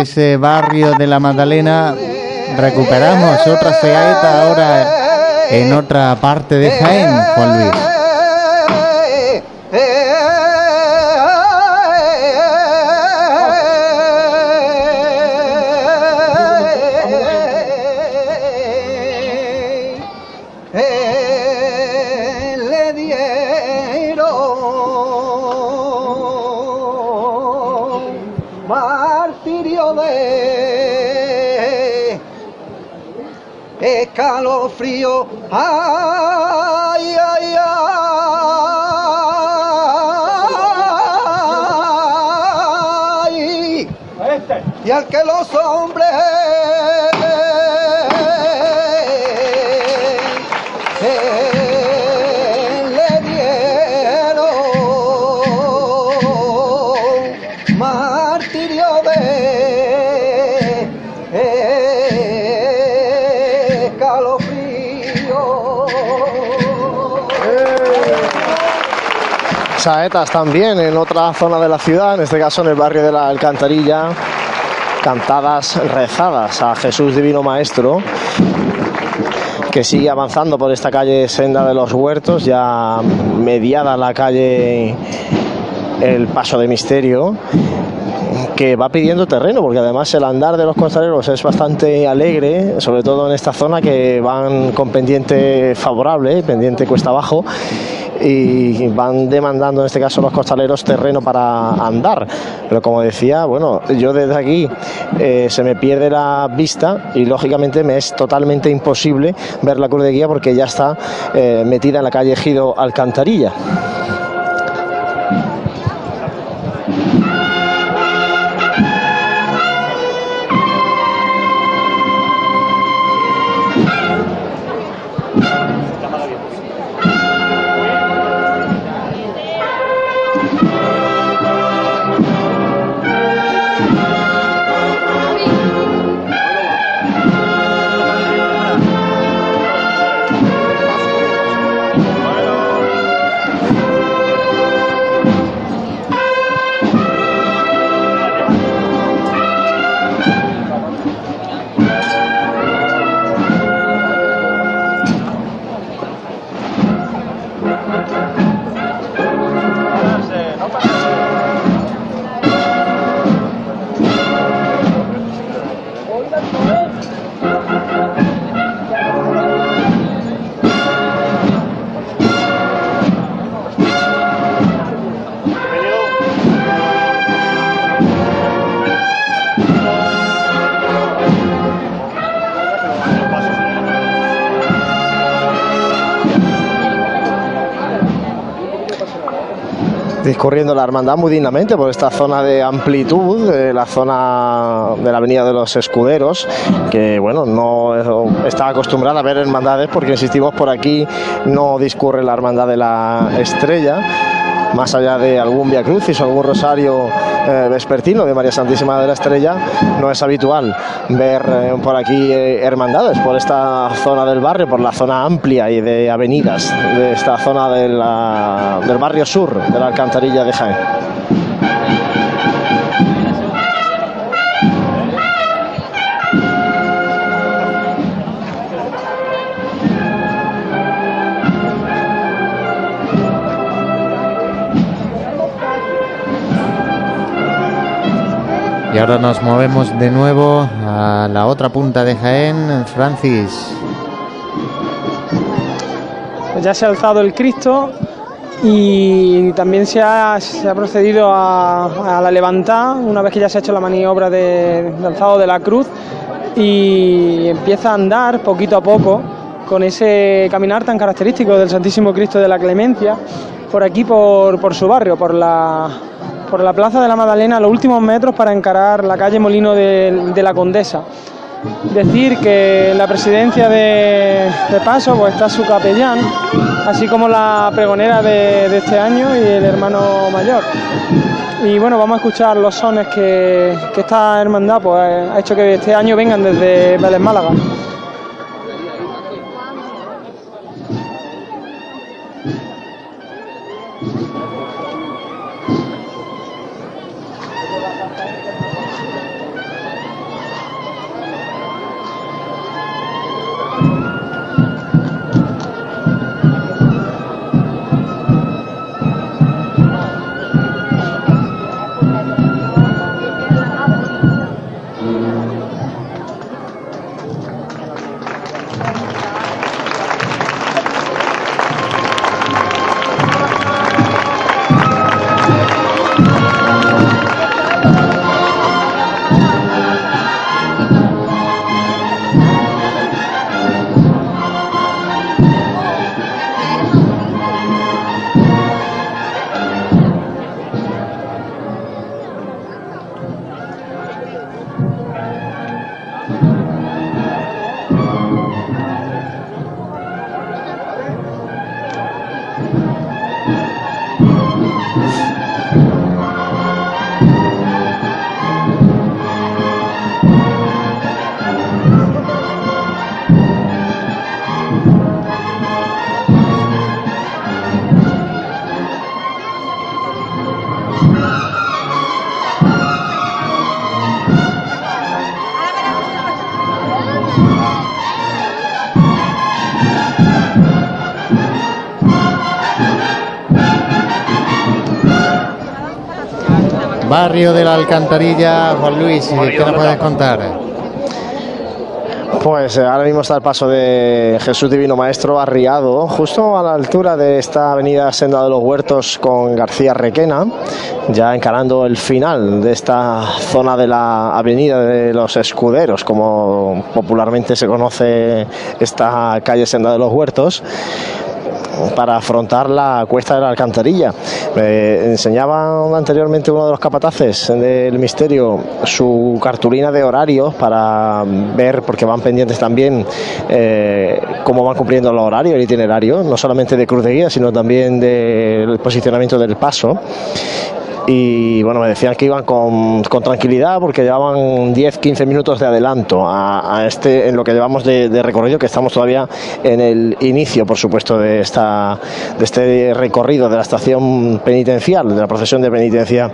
ese barrio de la Magdalena. Recuperamos otra saeta ahora en otra parte de Jaén, Juan Luis. Escalofrío. Ay, ay, ay. Y al que los hombres Saetas también en otra zona de la ciudad, en este caso en el barrio de la Alcantarilla, cantadas rezadas a Jesús Divino Maestro, que sigue avanzando por esta calle Senda de los Huertos, ya mediada la calle El Paso de Misterio, que va pidiendo terreno, porque además el andar de los costaleros es bastante alegre, sobre todo en esta zona que van con pendiente favorable, pendiente cuesta abajo, y van demandando en este caso los costaleros terreno para andar. Pero como decía, bueno, yo desde aquí eh, se me pierde la vista y lógicamente me es totalmente imposible ver la cruz de guía porque ya está eh, metida en la calle Ejido Alcantarilla. La hermandad muy dignamente por esta zona de amplitud, eh, la zona de la avenida de los escuderos, que bueno, no está acostumbrada a ver hermandades porque insistimos por aquí no discurre la hermandad de la estrella más allá de algún Via Crucis o algún rosario eh, vespertino de María Santísima de la Estrella, no es habitual ver eh, por aquí eh, hermandades, por esta zona del barrio, por la zona amplia y de avenidas de esta zona del barrio sur de la alcantarilla de Jaén. Y ahora nos movemos de nuevo a la otra punta de Jaén, Francis. Pues ya se ha alzado el Cristo y también se ha, procedido a, la levantada una vez que ya se ha hecho la maniobra de, alzado de la cruz y empieza a andar poquito a poco con ese caminar tan característico del Santísimo Cristo de la Clemencia por aquí por su barrio, por la, por la Plaza de la Magdalena, a los últimos metros para encarar la calle Molino de, la Condesa. Decir que la presidencia de, Paso pues está su capellán, así como la pregonera de, este año y el hermano mayor. Y bueno, vamos a escuchar los sones que, que esta hermandad pues, ha hecho que este año vengan desde Vélez Málaga. Barrio de la Alcantarilla, Juan Luis, ¿qué nos puedes contar? Pues eh, ahora mismo está el paso de Jesús Divino Maestro arriado, justo a la altura de esta avenida Senda de los Huertos con García Requena, ya encarando el final de esta zona de la avenida de los Escuderos, como popularmente se conoce esta calle Senda de los Huertos para afrontar la cuesta de la alcantarilla. Me enseñaba anteriormente uno de los capataces del misterio su cartulina de horarios para ver, porque van pendientes también eh, cómo van cumpliendo los horarios, el itinerario, no solamente de cruz de guía, sino también del posicionamiento del paso y bueno, me decían que iban con, tranquilidad porque llevaban 10-15 minutos de adelanto a, este en lo que llevamos de, de recorrido, que estamos todavía en el inicio, por supuesto, de, esta, de este recorrido de la estación penitencial, de la procesión de penitencia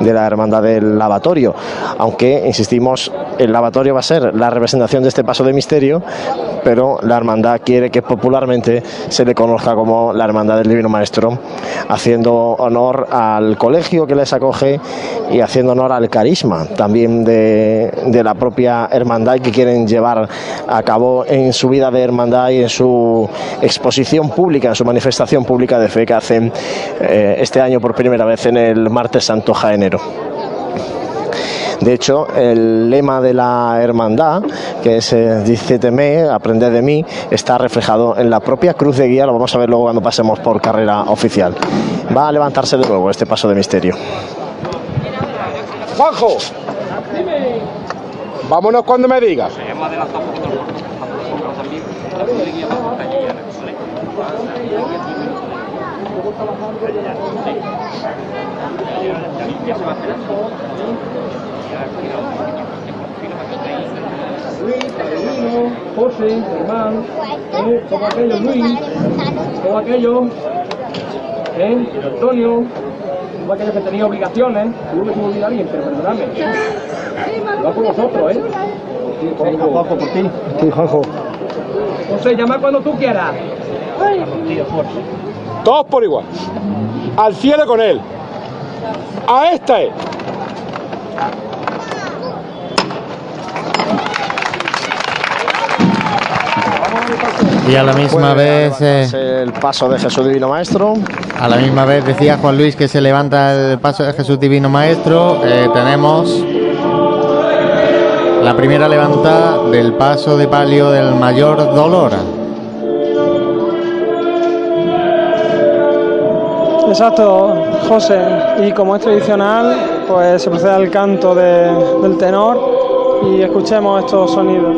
de la Hermandad del Lavatorio. Aunque, insistimos, el lavatorio va a ser la representación de este paso de misterio, pero la Hermandad quiere que popularmente se le conozca como la Hermandad del Divino Maestro, haciendo honor al colegio que les acoge y haciendo honor al carisma también de, de la propia hermandad que quieren llevar a cabo en su vida de hermandad y en su exposición pública, en su manifestación pública de fe que hacen eh, este año por primera vez en el martes santo jaenero. De hecho, el lema de la hermandad, que es eh, Dice Teme, aprende de mí, está reflejado en la propia cruz de guía, lo vamos a ver luego cuando pasemos por carrera oficial. Va a levantarse de nuevo este paso de misterio. Juanjo, vámonos cuando me digas. José, Germán, ¿eh? todo aquello, Luis, todo aquello, ¿eh? Antonio, todo aquello que tenía obligaciones, seguro que se me olvida bien, pero perdonadme. Va por vosotros, ¿eh? Juanjo, por ti. Sí, Juanjo. José, llama cuando tú quieras. Todos por igual. Al cielo con él. A esta es. Y a la misma vez, eh, El paso de Jesús Divino Maestro. a la misma vez decía Juan Luis que se levanta el paso de Jesús Divino Maestro. Eh, tenemos la primera levantada del paso de palio del mayor dolor. Exacto, José. Y como es tradicional, pues se procede al canto de- del tenor y escuchemos estos sonidos.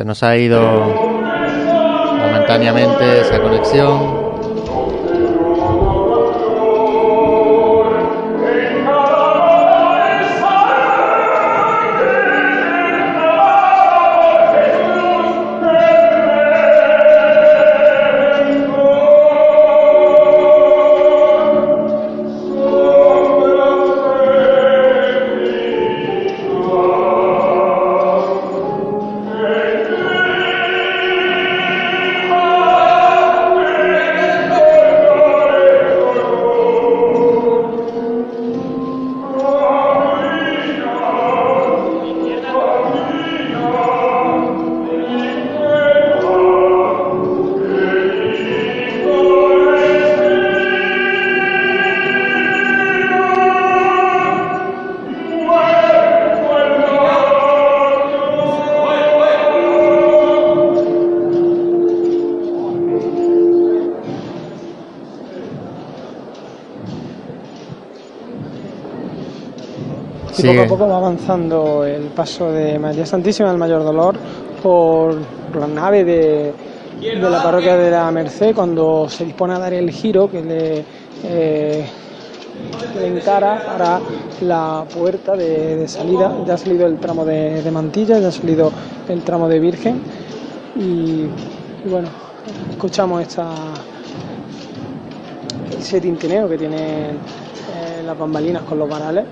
Se nos ha ido momentáneamente esa conexión. Y poco a poco va avanzando el paso de María Santísima del Mayor Dolor por, la nave de, la parroquia de la Merced cuando se dispone a dar el giro que le, eh, encara para la puerta de, salida. Ya ha salido el tramo de, mantilla, ya ha salido el tramo de Virgen y, bueno, escuchamos esta, ese tintineo que tienen eh, las bambalinas con los varales.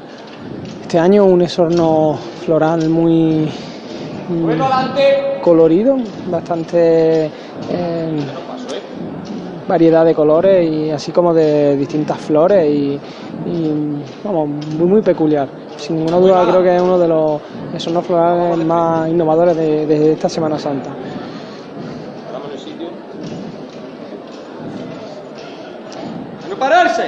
Este año un esorno floral muy mm, colorido, bastante eh, variedad de colores y así como de distintas flores y, y, vamos, muy muy peculiar. Sin ninguna duda creo que es uno de los esornos florales más innovadores de, de esta Semana Santa. ¡No pararse!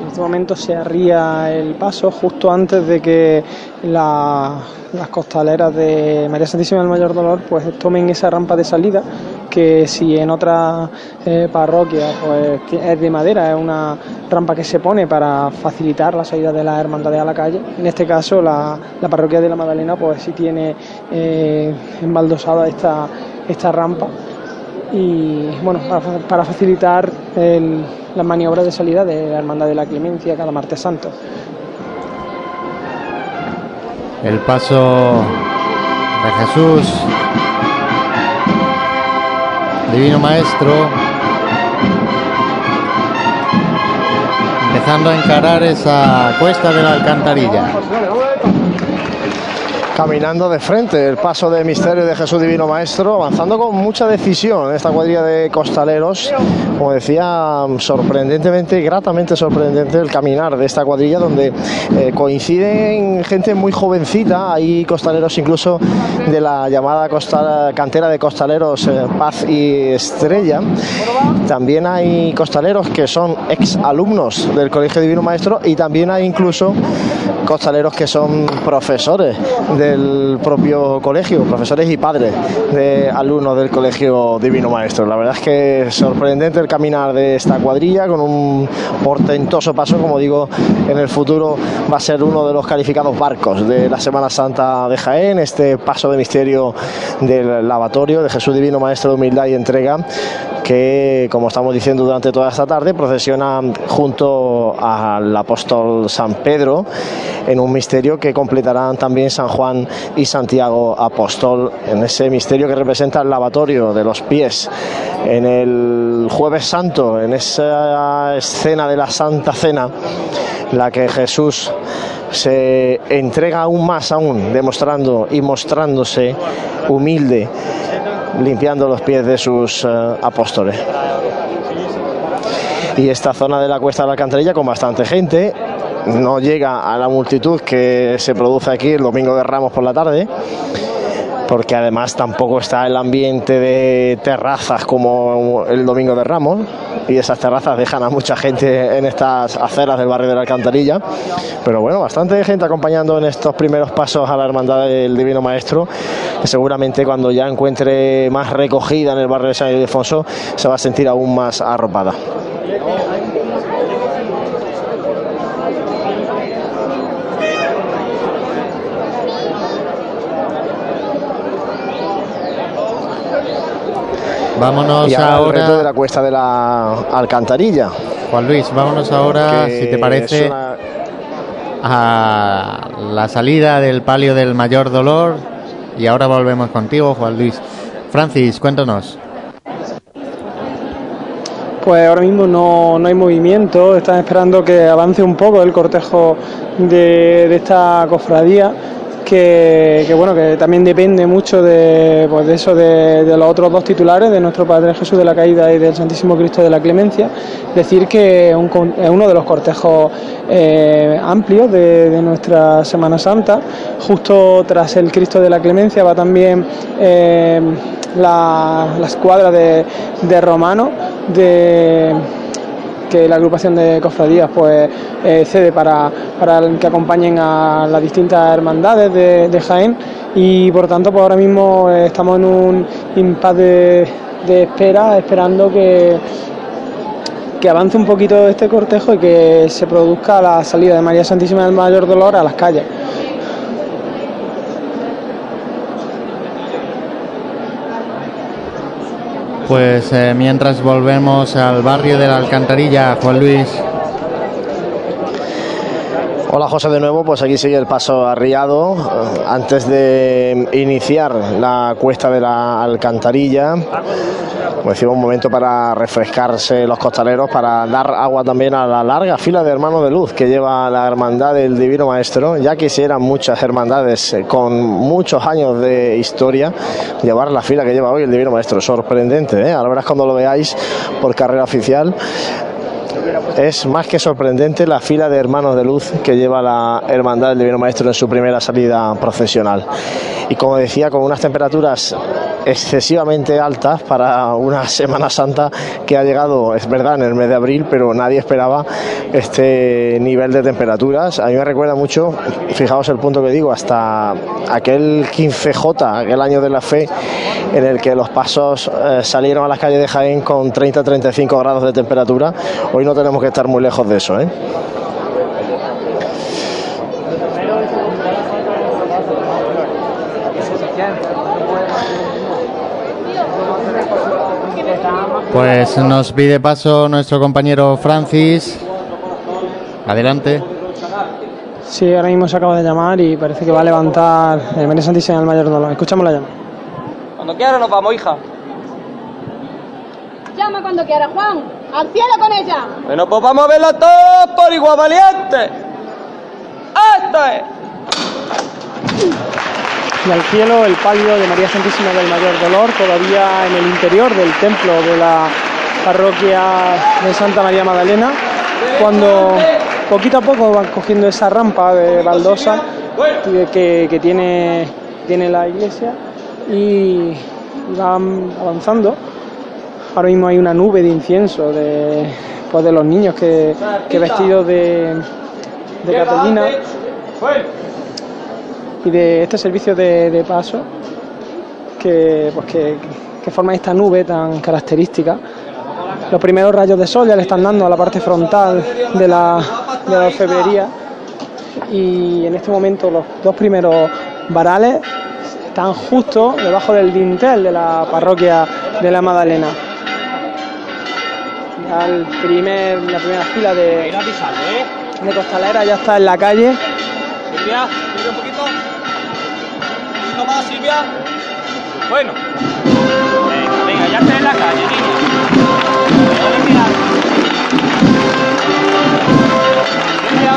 En este momento se arría el paso justo antes de que la- las costaleras de María Santísima del Mayor Dolor pues tomen esa rampa de salida que si en otras eh, parroquias pues es de madera, es una rampa que se pone para facilitar la salida de las hermandades a la calle. En este caso la, la parroquia de la Magdalena pues sí tiene eh, embaldosada esta, esta rampa y bueno, para, fa- para facilitar el- las maniobras de salida de la Hermandad de la Clemencia cada martes santo. El paso de Jesús, Divino Maestro, empezando a encarar esa cuesta de la alcantarilla. Caminando de frente, el paso de misterio de Jesús Divino Maestro, avanzando con mucha decisión en esta cuadrilla de costaleros. Como decía, sorprendentemente gratamente sorprendente el caminar de esta cuadrilla, donde eh, coinciden gente muy jovencita. Hay costaleros incluso de la llamada costa- cantera de costaleros eh, Paz y Estrella. También hay costaleros que son ex alumnos del Colegio Divino Maestro y también hay incluso costaleros que son profesores del propio colegio, profesores y padres de alumnos del Colegio Divino Maestro. La verdad es que es sorprendente el caminar de esta cuadrilla con un portentoso paso, como digo, en el futuro va a ser uno de los calificados barcos de la Semana Santa de Jaén, este paso de misterio del lavatorio de Jesús Divino Maestro de Humildad y Entrega que, como estamos diciendo durante toda esta tarde, procesiona junto al apóstol San Pedro en un misterio que completarán también San Juan y Santiago Apóstol en ese misterio que representa el lavatorio de los pies en el jueves santo, en esa escena de la Santa Cena, la que Jesús se entrega aún más aún, demostrando y mostrándose humilde limpiando los pies de sus eh, apóstoles. Y esta zona de la cuesta de la alcantarilla con bastante gente, no llega a la multitud que se produce aquí el domingo de Ramos por la tarde, porque además tampoco está el ambiente de terrazas como el domingo de Ramos, y esas terrazas dejan a mucha gente en estas aceras del barrio de la Alcantarilla, pero bueno, bastante gente acompañando en estos primeros pasos a la Hermandad del Divino Maestro, seguramente cuando ya encuentre más recogida en el barrio de San Ildefonso se va a sentir aún más arropada. Vámonos y ahora, ahora. el reto de la cuesta de la Alcantarilla. Juan Luis, vámonos ahora, que si te parece, una- a la salida del palio del mayor dolor. Y ahora volvemos contigo, Juan Luis. Francis, cuéntanos. Pues ahora mismo no, no hay movimiento, están esperando que avance un poco el cortejo de, de esta cofradía, que, bueno, que también depende mucho de, pues de eso de, los otros dos titulares, de nuestro Padre Jesús de la Caída y del Santísimo Cristo de la Clemencia. Decir que es uno de los cortejos eh, amplios de, de nuestra Semana Santa. Justo tras el Cristo de la Clemencia va también eh, la, la escuadra de, de Romano de que la agrupación de cofradías pues eh, cede para, para que acompañen a las distintas hermandades de, Jaén y por tanto pues ahora mismo eh, estamos en un impasse de, de espera esperando que que avance un poquito este cortejo y que se produzca la salida de María Santísima del Mayor Dolor a las calles. Pues eh, mientras volvemos al barrio de la Alcantarilla, Juan Luis. Hola José de nuevo, pues aquí sigue el paso arriado. Eh, Antes de iniciar la cuesta de la alcantarilla, pues decimos un momento para refrescarse los costaleros, para dar agua también a la larga fila de hermanos de luz que lleva la hermandad del Divino Maestro. Ya quisieran muchas hermandades eh, con muchos años de historia llevar la fila que lleva hoy el Divino Maestro. Sorprendente, ¿eh? Ahora verás cuando lo veáis por carrera oficial. Es más que sorprendente la fila de hermanos de luz que lleva la Hermandad del Divino Maestro en su primera salida procesional. Y como decía, con unas temperaturas excesivamente altas para una Semana Santa que ha llegado, es verdad, en el mes de abril, pero nadie esperaba este nivel de temperaturas. A mí me recuerda mucho, fijaos el punto que digo, hasta aquel 15J, aquel año de la fe, en el que los pasos eh, salieron a las calles de Jaén con 30-35 grados de temperatura. Hoy no tenemos que estar muy lejos de eso. ¿eh? Pues nos pide paso nuestro compañero Francis. Adelante. Sí, ahora mismo se acaba de llamar y parece que va a levantar el María Santísima del Mayor Dolor. Escuchamos la llamada. Cuando quiera nos vamos, hija. Llama cuando quiera, Juan. ¡Al cielo con ella! Bueno, pues vamos a verlo todos por igual valiente. ¡Esto es! Y al cielo el palio de María Santísima del Mayor Dolor, todavía en el interior del templo de la parroquia de Santa María Magdalena, cuando poquito a poco van cogiendo esa rampa de baldosa que, que tiene, tiene la iglesia y van avanzando. Ahora mismo hay una nube de incienso de, pues de los niños que, que vestidos de, de Catalina y de este servicio de, de paso que, pues que, que forma esta nube tan característica. Los primeros rayos de sol ya le están dando a la parte frontal de la, de la orfebrería y en este momento los dos primeros varales están justo debajo del dintel de la parroquia de la primer, la primera fila de, de costalera ya está en la calle. Un poquito. Poquito más, Silvia. Bueno. Venga, venga, ya está en la calle, niña. Silvia,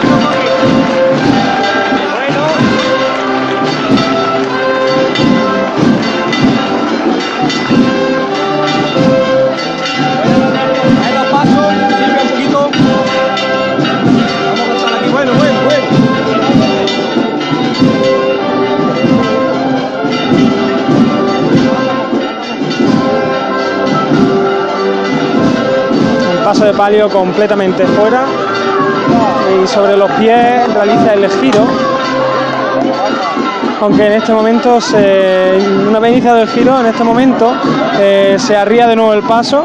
paso de palio completamente fuera y sobre los pies realiza el giro. Aunque en este momento, se, una vez iniciado el giro, en este momento eh, se arría de nuevo el paso.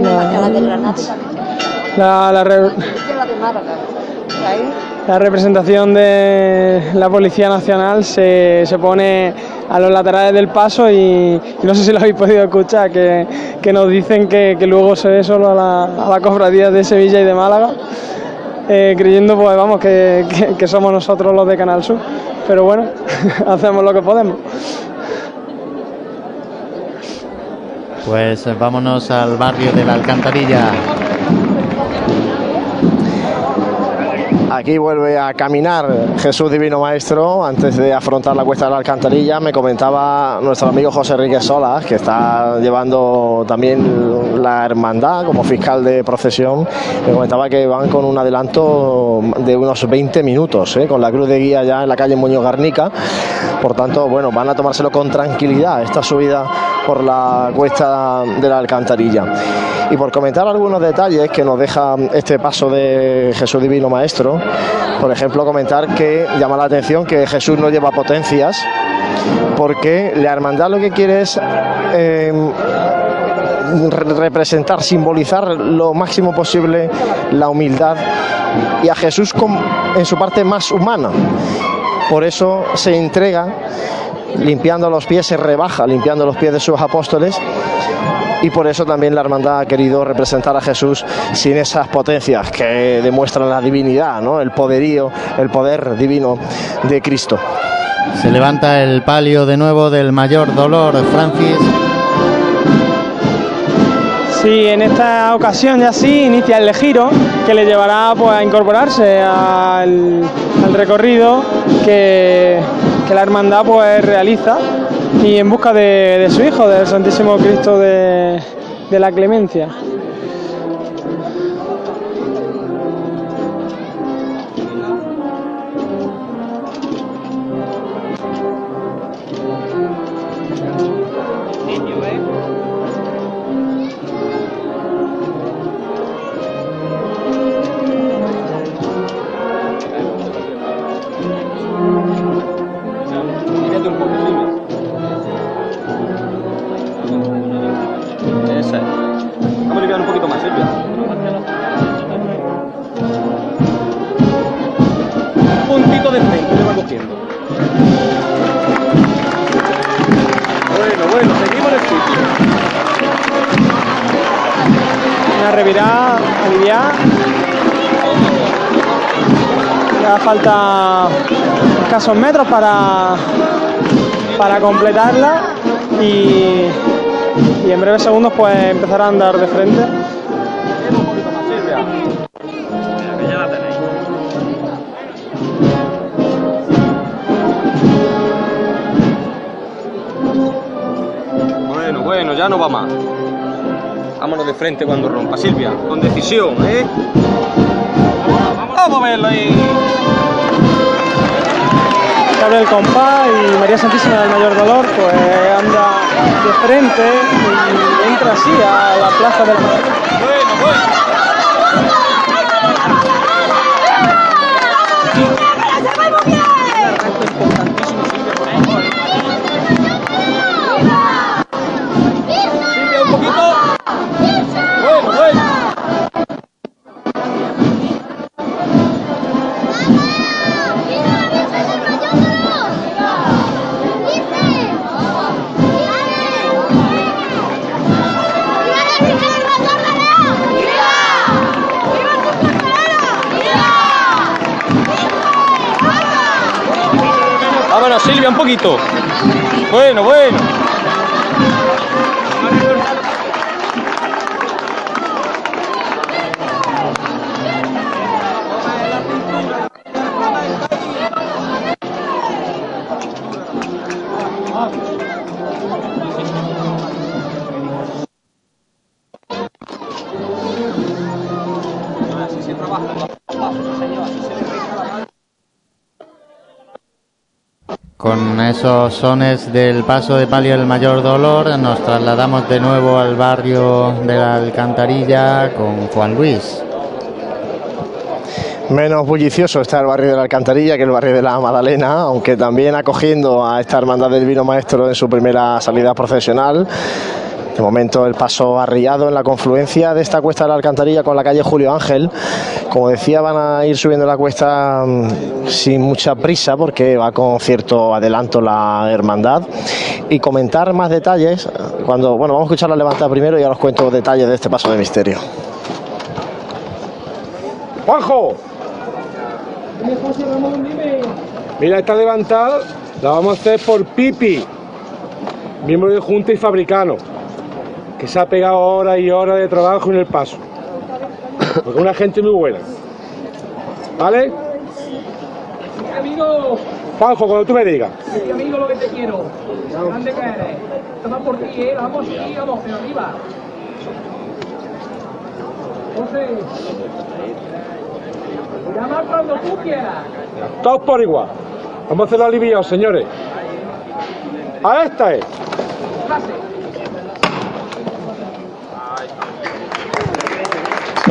La de Granada. Re- representación de la Policía Nacional se, se pone a los laterales del paso y, y no sé si lo habéis podido escuchar, que, que nos dicen que, que luego se ve solo a la, a la cofradía de Sevilla y de Málaga, eh, creyendo pues vamos que, que- que somos nosotros los de Canal Sur. Pero bueno, hacemos lo que podemos. Pues eh, vámonos al barrio de la Alcantarilla. Aquí vuelve a caminar Jesús Divino Maestro antes de afrontar la cuesta de la alcantarilla. Me comentaba nuestro amigo José Enrique Solas, que está llevando también la hermandad como fiscal de procesión. Me comentaba que van con un adelanto de unos 20 minutos, ¿eh? con la cruz de guía ya en la calle Muñoz Garnica. Por tanto, bueno, van a tomárselo con tranquilidad esta subida por la cuesta de la alcantarilla. Y por comentar algunos detalles que nos deja este paso de Jesús Divino Maestro, por ejemplo, comentar que llama la atención que Jesús no lleva potencias, porque la hermandad lo que quiere es re- representar, simbolizar lo máximo posible la humildad y a Jesús en su parte más humana. Por eso se entrega limpiando los pies, se rebaja limpiando los pies de sus apóstoles y por eso también la hermandad ha querido representar a Jesús sin esas potencias que demuestran la divinidad, ¿no? el poderío, el poder divino de Cristo. Se levanta el palio de nuevo del mayor dolor, Francis. Sí, en esta ocasión ya sí inicia el giro que le llevará pues, a incorporarse al, al recorrido que, que la hermandad pues, realiza y en busca de, su hijo, del Santísimo Cristo de la Clemencia. Falta escasos metros para, para completarla y, en breves segundos pues empezar a andar de frente. Bueno, bueno, ya no va más. Vámonos de frente cuando rompa. Silvia, con decisión, ¿eh? Vamos a verlo ahí. Se abre el compás y María Santísima del Mayor Dolor pues anda de frente y entra así a la plaza de la Bueno, bueno. Esos sones del paso de palio del mayor dolor, nos trasladamos de nuevo al barrio de la Alcantarilla con Juan Luis. Menos bullicioso está el barrio de la Alcantarilla que el barrio de la Magdalena, aunque también acogiendo a esta hermandad del vino maestro en su primera salida procesional. De momento el paso arriado en la confluencia de esta cuesta de la Alcantarilla con la calle Julio Ángel. Como decía, van a ir subiendo la cuesta mm, sin mucha prisa porque va con cierto adelanto la hermandad. Y comentar más detalles cuando, bueno, vamos a escuchar la levantada primero y ahora os cuento detalles de este paso de misterio. Juanjo, mira esta levantada la vamos a hacer por Pipi, miembro de Junta y Fabricano, que se ha pegado horas y horas de trabajo en el paso. Porque es una gente muy buena. ¿Vale? Mi amigo, Juanjo, cuando tú me digas. mi amigo, lo que te quiero. Grande que eres. Toma por ti, ¿eh? Vamos, sí, vamos, pero arriba. José. Llama cuando tú quieras. Todos por igual. Vamos a hacerlo aliviado, señores. A esta es.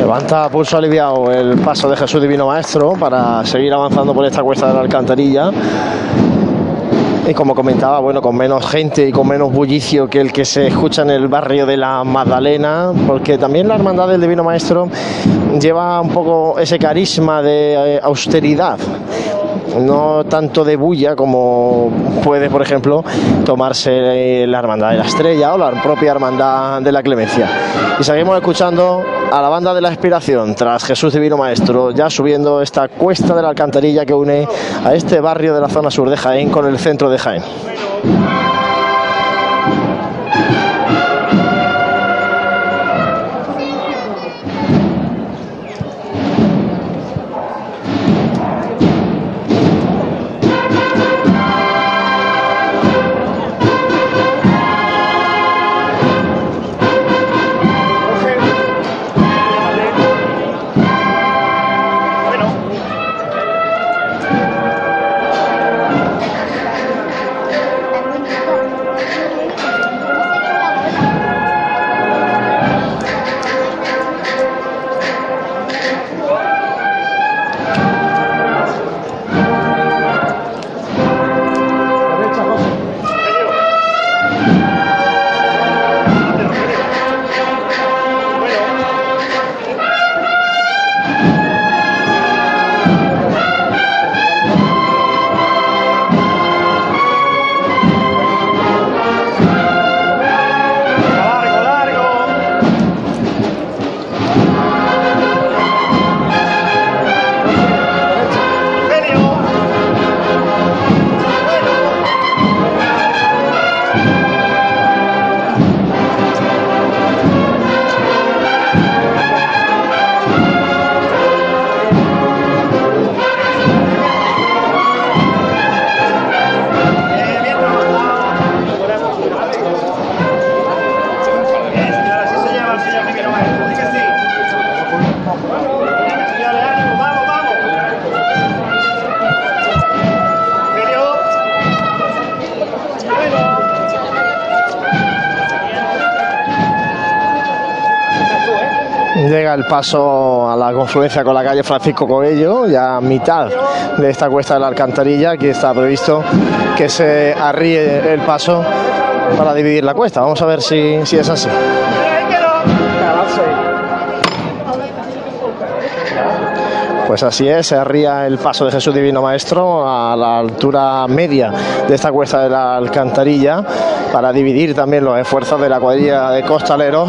Levanta pulso aliviado el paso de Jesús Divino Maestro para seguir avanzando por esta cuesta de la alcantarilla. Y como comentaba, bueno, con menos gente y con menos bullicio que el que se escucha en el barrio de la Magdalena, porque también la Hermandad del Divino Maestro lleva un poco ese carisma de eh, austeridad. No tanto de bulla como puede, por ejemplo, tomarse eh, la Hermandad de la Estrella o la propia Hermandad de la Clemencia. Y seguimos escuchando a la banda de la Inspiración tras Jesús Divino Maestro, ya subiendo esta cuesta de la alcantarilla que une a este barrio de la zona sur de Jaén con el centro de Jaén. Paso a la confluencia con la calle Francisco Coello, ya a mitad de esta cuesta de la alcantarilla. Aquí está previsto que se arríe el paso para dividir la cuesta. Vamos a ver si, si es así. Pues así es, se arría el paso de Jesús Divino Maestro a la altura media de esta cuesta de la alcantarilla para dividir también los esfuerzos de la cuadrilla de costaleros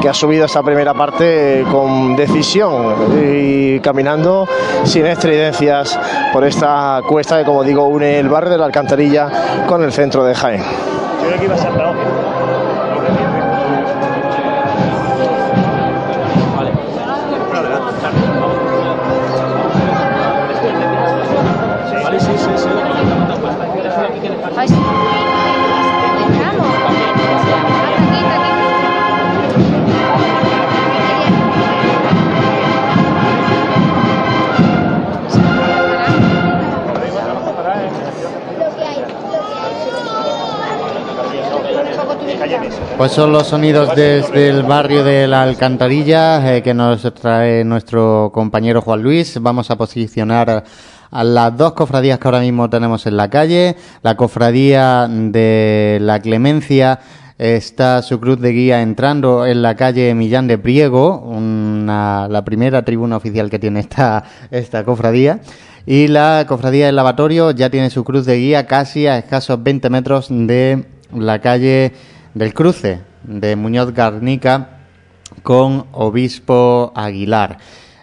que ha subido esta primera parte con decisión y caminando sin estridencias por esta cuesta que como digo une el barrio de la alcantarilla con el centro de Jaén. Yo creo que iba a ser. Pues son los sonidos desde el barrio de la Alcantarilla eh, que nos trae nuestro compañero Juan Luis. Vamos a posicionar a las dos cofradías que ahora mismo tenemos en la calle. La cofradía de la Clemencia está su cruz de guía entrando en la calle Millán de Priego, una- la primera tribuna oficial que tiene esta, esta cofradía. Y la cofradía del lavatorio ya tiene su cruz de guía casi a escasos 20 metros de la calle del cruce de Muñoz Garnica con Obispo Aguilar.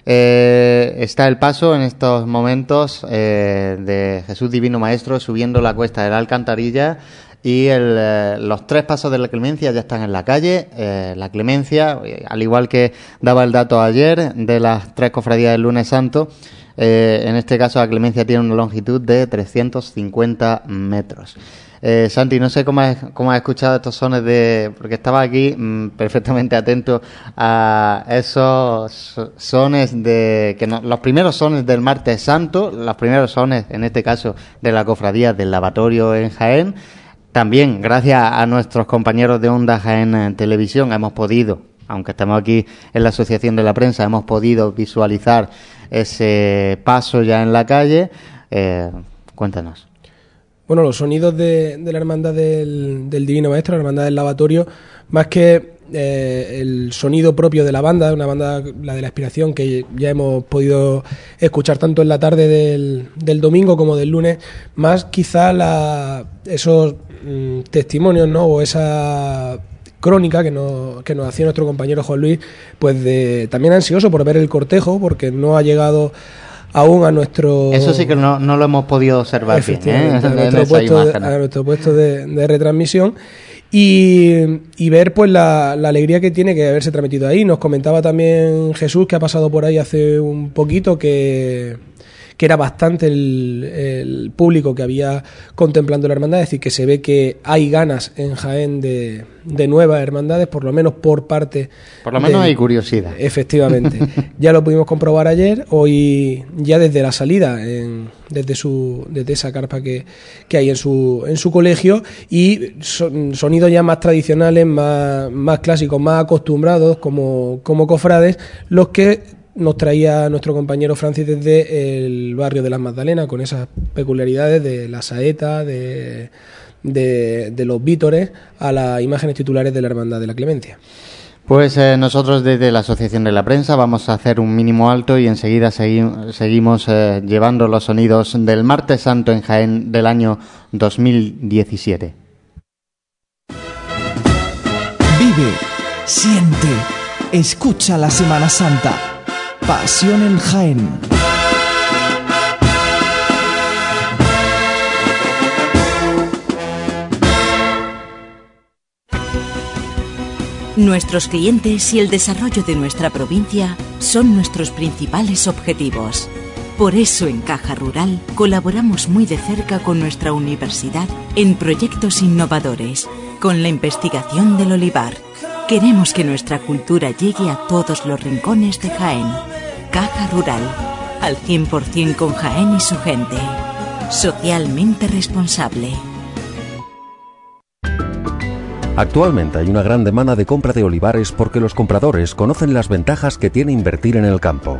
Eh, está el paso en estos momentos eh, de Jesús Divino Maestro subiendo la cuesta de la Alcantarilla y eh, los tres pasos de la clemencia ya están en la calle. La clemencia, al igual que daba el dato ayer de las tres cofradías del lunes santo, Eh, en este caso, la Clemencia tiene una longitud de 350 metros. Eh, Santi, no sé cómo has, cómo has escuchado estos sones de... porque estaba aquí mm, perfectamente atento a esos so- sones de... que no- los primeros sones del martes santo, los primeros sones, en este caso, de la cofradía del lavatorio en Jaén. También, gracias a nuestros compañeros de Onda Jaén Televisión, hemos podido, aunque estamos aquí en la Asociación de la Prensa, hemos podido visualizar ese paso ya en la calle. Eh, cuéntanos. Bueno, los sonidos de, de la hermandad del, del Divino Maestro, la hermandad del lavatorio, más que eh, el sonido propio de la banda, una banda, la de la inspiración, que ya hemos podido escuchar tanto en la tarde del, del domingo como del lunes, más quizá la, esos mm, testimonios, ¿no? O esa crónica que nos, que nos hacía nuestro compañero Juan Luis, pues de, también ansioso por ver el cortejo, porque no ha llegado aún a nuestro... Eso sí que no, no lo hemos podido observar bien, ¿eh? Nuestro puesto de, a nuestro puesto de, de retransmisión y, y ver pues la, la alegría que tiene que haberse transmitido ahí. Nos comentaba también Jesús que ha pasado por ahí hace un poquito que, que era bastante el, el público que había contemplando la hermandad, es decir, que se ve que hay ganas en Jaén de, de nuevas hermandades, por lo menos por parte... Por lo menos de- hay curiosidad. Efectivamente. ya lo pudimos comprobar ayer. Hoy, ya desde la salida, en- desde su, desde esa carpa que, que hay en su, en su colegio, y son- sonidos ya más tradicionales, más, más clásicos, más acostumbrados como, como cofrades, los que nos traía nuestro compañero Francis desde el barrio de las Magdalenas, con esas peculiaridades de la saeta, de, de, de los vítores, a las imágenes titulares de la Hermandad de la Clemencia. Pues eh, nosotros desde la Asociación de la Prensa vamos a hacer un mínimo alto y enseguida segui- seguimos eh, llevando los sonidos del Martes Santo en Jaén del año 2017. Vive, siente, escucha la Semana Santa. Pasión en Jaén. Nuestros clientes y el desarrollo de nuestra provincia son nuestros principales objetivos. Por eso en Caja Rural colaboramos muy de cerca con nuestra universidad en proyectos innovadores, con la investigación del olivar. Queremos que nuestra cultura llegue a todos los rincones de Jaén. Caja Rural, al 100% con Jaén y su gente. Socialmente responsable. Actualmente hay una gran demanda de compra de olivares porque los compradores conocen las ventajas que tiene invertir en el campo.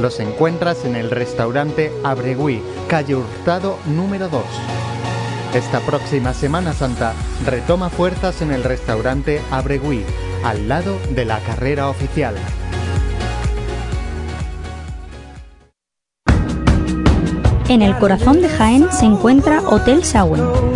los encuentras en el restaurante Abregui, calle Hurtado número 2. Esta próxima Semana Santa retoma fuerzas en el restaurante Abregui, al lado de la carrera oficial. En el corazón de Jaén se encuentra Hotel Shawen, un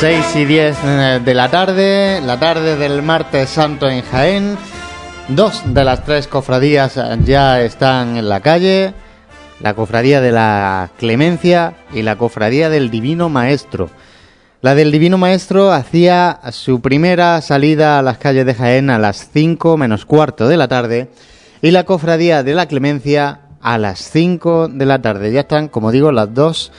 Seis y 10 eh, de la tarde, la tarde del martes santo en Jaén. Dos de las tres cofradías ya están en la calle. La cofradía de la Clemencia y la cofradía del Divino Maestro. La del Divino Maestro hacía su primera salida a las calles de Jaén a las 5 menos cuarto de la tarde y la cofradía de la Clemencia a las 5 de la tarde. Ya están, como digo, las dos.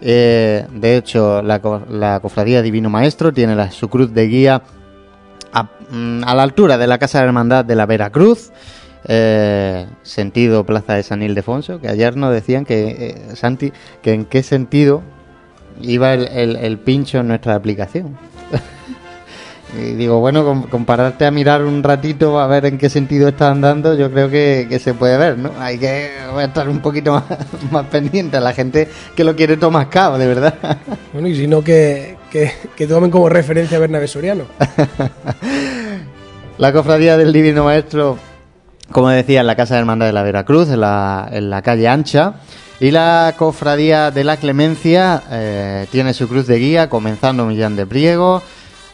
Eh, de hecho, la, la cofradía Divino Maestro tiene la, su cruz de guía a, mm, la altura de la Casa de Hermandad de la Veracruz, eh, sentido Plaza de San Ildefonso, que ayer nos decían que, eh, Santi, que en qué sentido iba el pincho en nuestra aplicación. Y digo, bueno, com- compararte a mirar un ratito a ver en qué sentido está andando, yo creo que, que se puede ver, ¿no? Hay que estar un poquito más, más pendiente a la gente que lo quiere tomar cabo, de verdad. Bueno, y si no, que, que, que tomen como referencia a Bernabé Soriano. La cofradía del Divino Maestro, como decía, en la Casa de Hermandad de la Veracruz, en la, en la calle Ancha. Y la cofradía de la Clemencia eh, tiene su cruz de guía, comenzando Millán de Priego.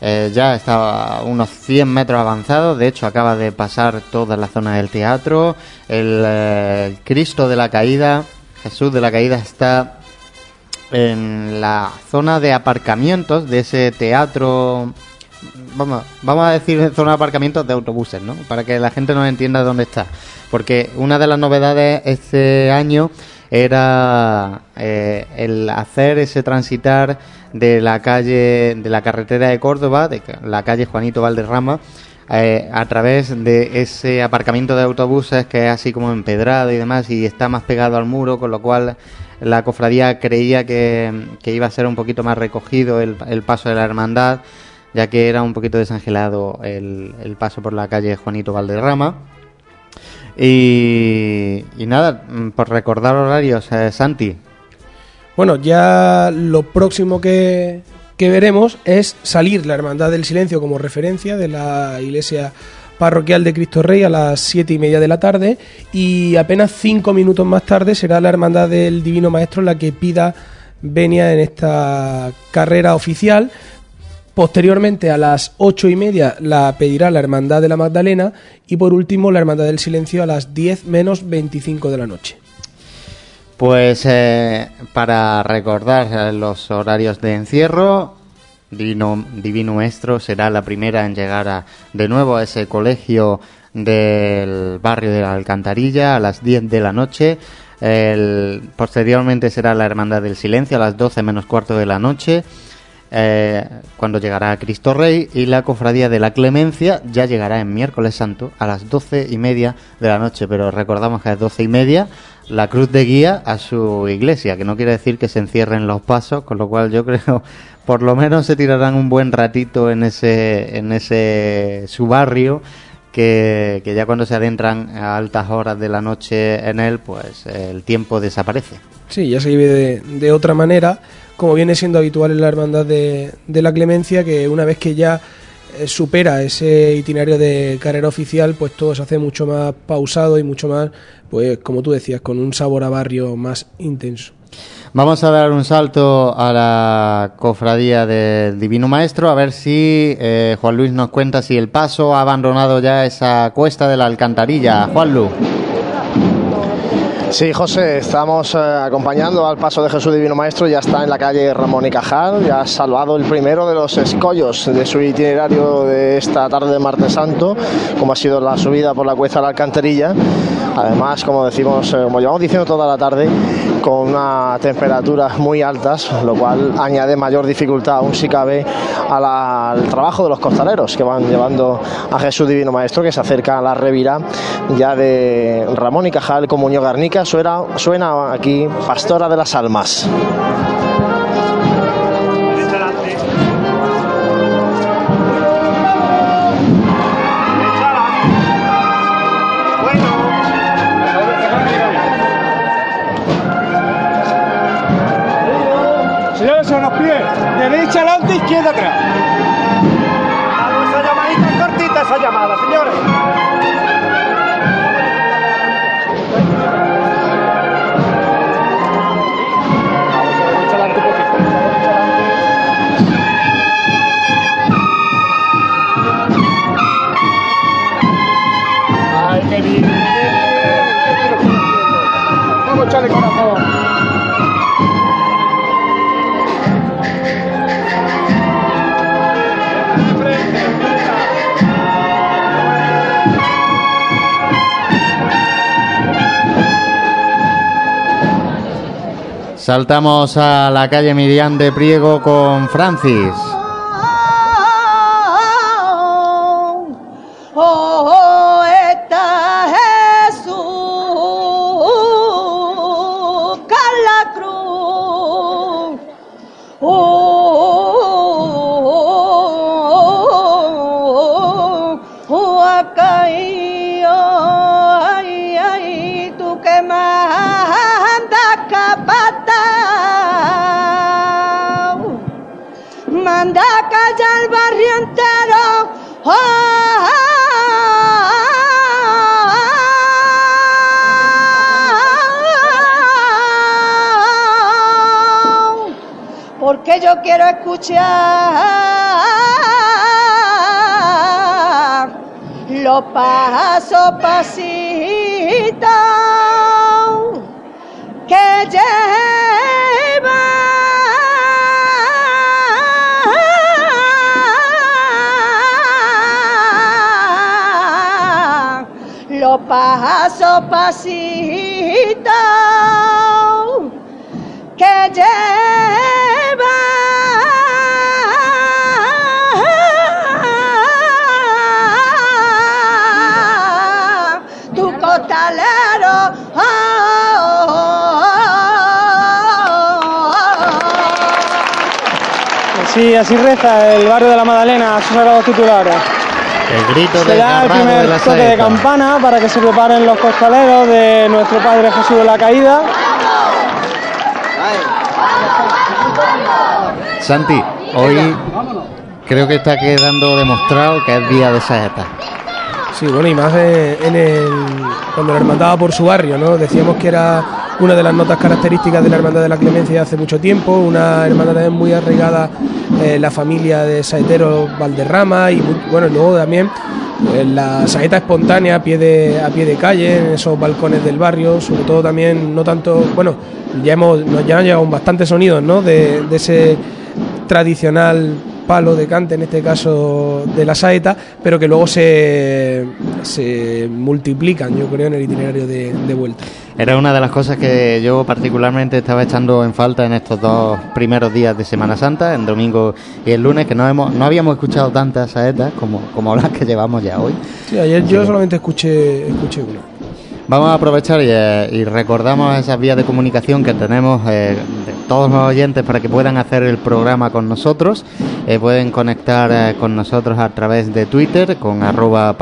Eh, ya está a unos 100 metros avanzados, de hecho acaba de pasar toda la zona del teatro. El, eh, el Cristo de la Caída, Jesús de la Caída, está en la zona de aparcamientos de ese teatro vamos, vamos a decir zona de aparcamientos de autobuses, ¿no? Para que la gente nos entienda dónde está. Porque una de las novedades este año era eh, el hacer ese transitar de la calle, de la carretera de Córdoba, de la calle Juanito Valderrama, eh, a través de ese aparcamiento de autobuses que es así como empedrado y demás y está más pegado al muro, con lo cual la cofradía creía que, que iba a ser un poquito más recogido el, el paso de la hermandad, ya que era un poquito desangelado el, el paso por la calle Juanito Valderrama. Y, nada, mm, por recordar horarios, eh, Santi. Bueno, ya lo próximo que, que veremos es salir la Hermandad del Silencio como referencia de la iglesia parroquial de Cristo Rey a las siete y media de la tarde y apenas cinco minutos más tarde será la Hermandad del Divino Maestro la que pida venia en esta carrera oficial. Posteriormente a las ocho y media la pedirá la Hermandad de la Magdalena y por último la Hermandad del Silencio a las 10 menos 25 de la noche. Pues eh, para recordar eh, los horarios de encierro, Divino, Divino Maestro será la primera en llegar a, de nuevo a ese colegio del barrio de la Alcantarilla a las 10 de la noche. El- posteriormente será la Hermandad del Silencio a las 12 menos cuarto de la noche. Eh, cuando llegará Cristo Rey y la cofradía de la Clemencia ya llegará en miércoles santo a las doce y media de la noche, pero recordamos que a las doce y media la cruz de guía a su iglesia, que no quiere decir que se encierren los pasos, con lo cual yo creo por lo menos se tirarán un buen ratito en ese, en ese su barrio que, que ya cuando se adentran a altas horas de la noche en él, pues el tiempo desaparece. Sí, ya se vive de, de otra manera, como viene siendo habitual en la Hermandad de, la Clemencia, que una vez que ya eh, supera ese itinerario de carrera oficial, pues todo se hace mucho más pausado y mucho más, pues como tú decías, con un sabor a barrio más intenso. Vamos a dar un salto a la cofradía del Divino Maestro, a ver si eh, Juan Luis nos cuenta si el paso ha abandonado ya esa cuesta de la alcantarilla. Juan Luis. Sí, José, estamos eh, acompañando al paso de Jesús Divino Maestro, ya está en la calle Ramón y Cajal, ya ha salvado el primero de los escollos de su itinerario de esta tarde de martes santo, como ha sido la subida por la cuesta de la alcantarilla. Además, como decimos, eh, como llevamos diciendo toda la tarde, con unas temperaturas muy altas, lo cual añade mayor dificultad, aún si cabe, al trabajo de los costaleros que van llevando a Jesús Divino Maestro, que se acerca a la revira ya de Ramón y Cajal con Muñoz Garnica. Suena, suena aquí Pastora de las Almas. Derecha adelante, izquierda atrás. Saltamos a la calle Miriam de Priego con Francis. Así reza el barrio de la Madalena a sus sagrados titulares. El grito Se da el de primer la toque de campana para que se preparen los costaleros de nuestro Padre Jesús de la Caída. Santi, hoy creo que está quedando demostrado que es día de saeta. Sí, bueno, y más en el, cuando la hermandad va por su barrio, ¿no? Decíamos que era una de las notas características de la hermandad de la Clemencia hace mucho tiempo, una hermandad también muy arraigada en la familia de saeteros Valderrama y bueno, luego también eh, la saeta espontánea a pie de a pie de calle en esos balcones del barrio, sobre todo también no tanto, bueno, ya hemos nos ya han llegado bastantes sonidos, ¿no? De, de ese tradicional palo de cante, en este caso de la saeta, pero que luego se, se multiplican, yo creo, en el itinerario de vuelta. Era una de las cosas que yo particularmente estaba echando en falta en estos dos primeros días de Semana Santa, en domingo y el lunes, que no hemos no habíamos escuchado tantas saetas como, como las que llevamos ya hoy. Sí, ayer yo solamente escuché, escuché una. Vamos a aprovechar y, eh, y recordamos esas vías de comunicación que tenemos eh, de todos los oyentes para que puedan hacer el programa con nosotros. Eh, pueden conectar con nosotros a través de Twitter con arroba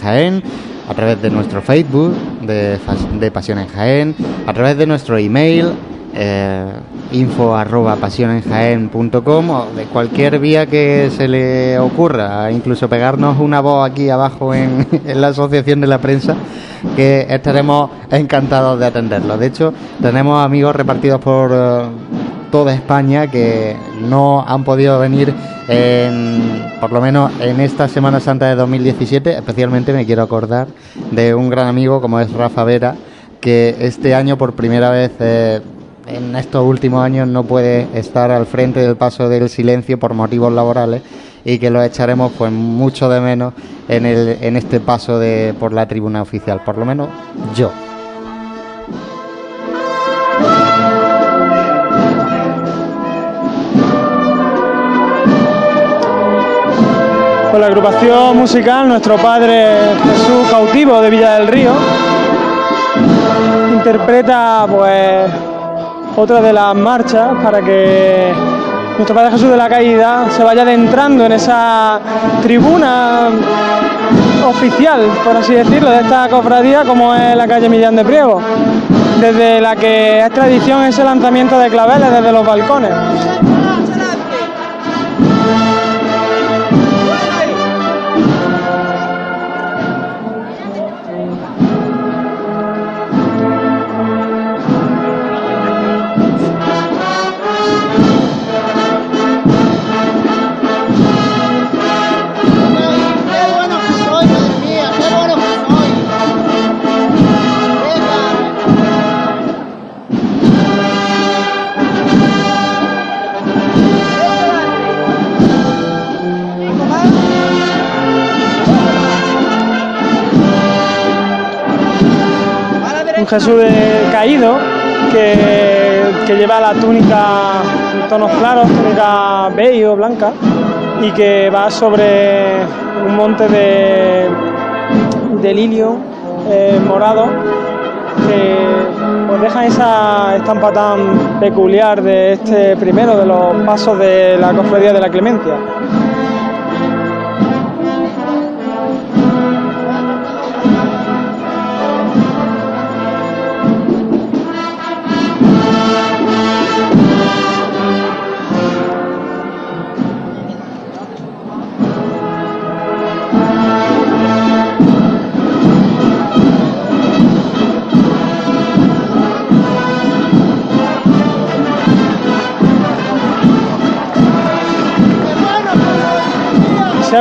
Jaén, a través de nuestro Facebook de, de Pasión en Jaén, a través de nuestro email eh, info arroba pasionenjaen.com o de cualquier vía que se le ocurra, incluso pegarnos una voz aquí abajo en, en la Asociación de la Prensa, que estaremos encantados de atenderlo. De hecho, tenemos amigos repartidos por eh, toda España que no han podido venir en, por lo menos en esta Semana Santa de 2017. Especialmente me quiero acordar de un gran amigo como es Rafa Vera, que este año por primera vez eh, en estos últimos años no puede estar al frente del paso del silencio por motivos laborales y que lo echaremos pues mucho de menos en, el, en este paso de por la tribuna oficial, por lo menos yo. La agrupación musical Nuestro Padre Jesús Cautivo de Villa del Río interpreta pues otra de las marchas para que nuestro Padre Jesús de la Caída se vaya adentrando en esa tribuna oficial, por así decirlo, de esta cofradía como es la calle Millán de Priego, desde la que es tradición ese lanzamiento de claveles desde los balcones. Jesús caído que, lleva la túnica en tonos claros, túnica beige o blanca, y que va sobre un monte de, de lirio eh, morado que pues deja esa estampa tan peculiar de este primero de los pasos de la cofradía de la Clemencia.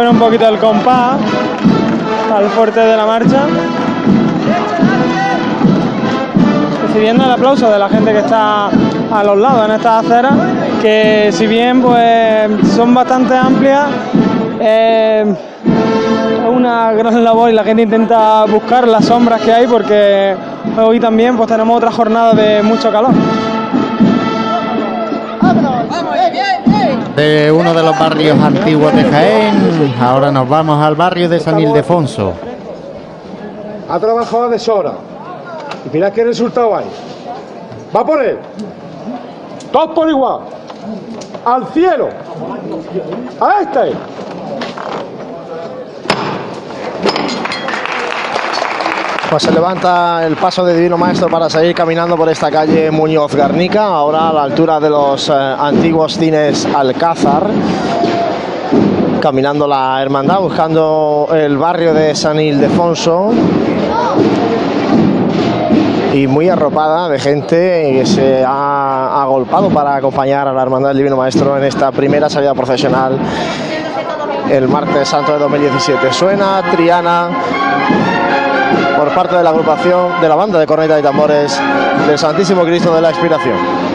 Un poquito el compás al fuerte de la marcha. Recibiendo el aplauso de la gente que está a los lados en estas aceras, que si bien pues son bastante amplias, eh, es una gran labor y la gente intenta buscar las sombras que hay porque hoy también pues tenemos otra jornada de mucho calor. De uno de los barrios antiguos de Jaén, ahora nos vamos al barrio de San Ildefonso. Ha trabajado a deshora. Y mirad qué resultado hay. Va por él. Todos por igual. Al cielo. A este. Pues se levanta el paso de Divino Maestro para seguir caminando por esta calle Muñoz Garnica, ahora a la altura de los eh, antiguos cines Alcázar. Caminando la hermandad, buscando el barrio de San Ildefonso. Y muy arropada de gente que se ha agolpado para acompañar a la hermandad del Divino Maestro en esta primera salida procesional el martes santo de 2017. Suena Triana por parte de la agrupación de la banda de cornetas y tambores del Santísimo Cristo de la Expiración.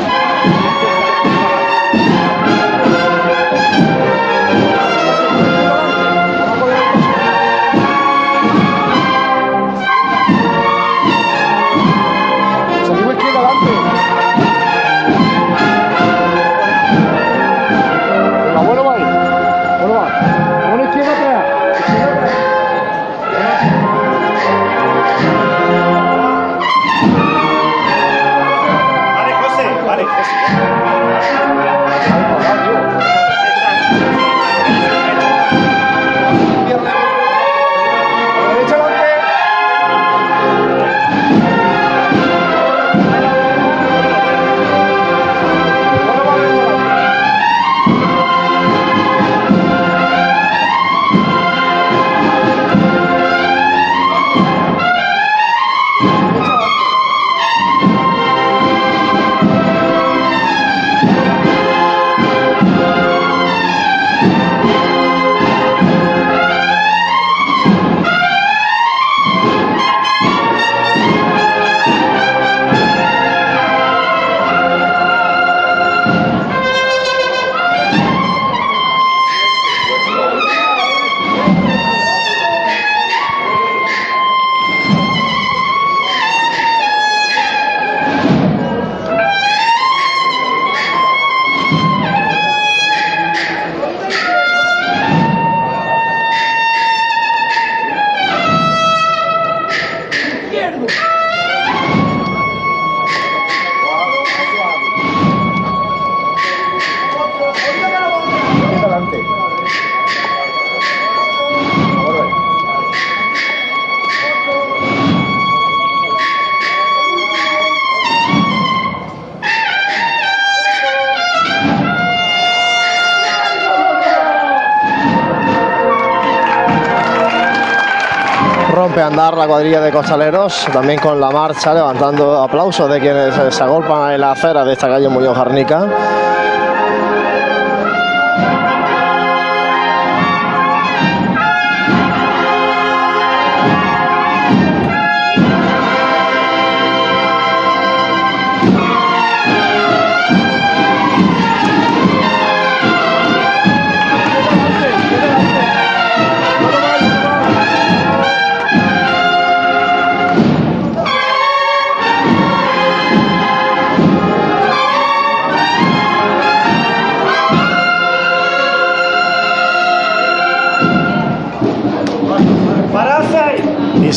La cuadrilla de costaleros, también con la marcha, levantando aplausos de quienes se agolpan en la acera de esta calle Muñoz Jarnica.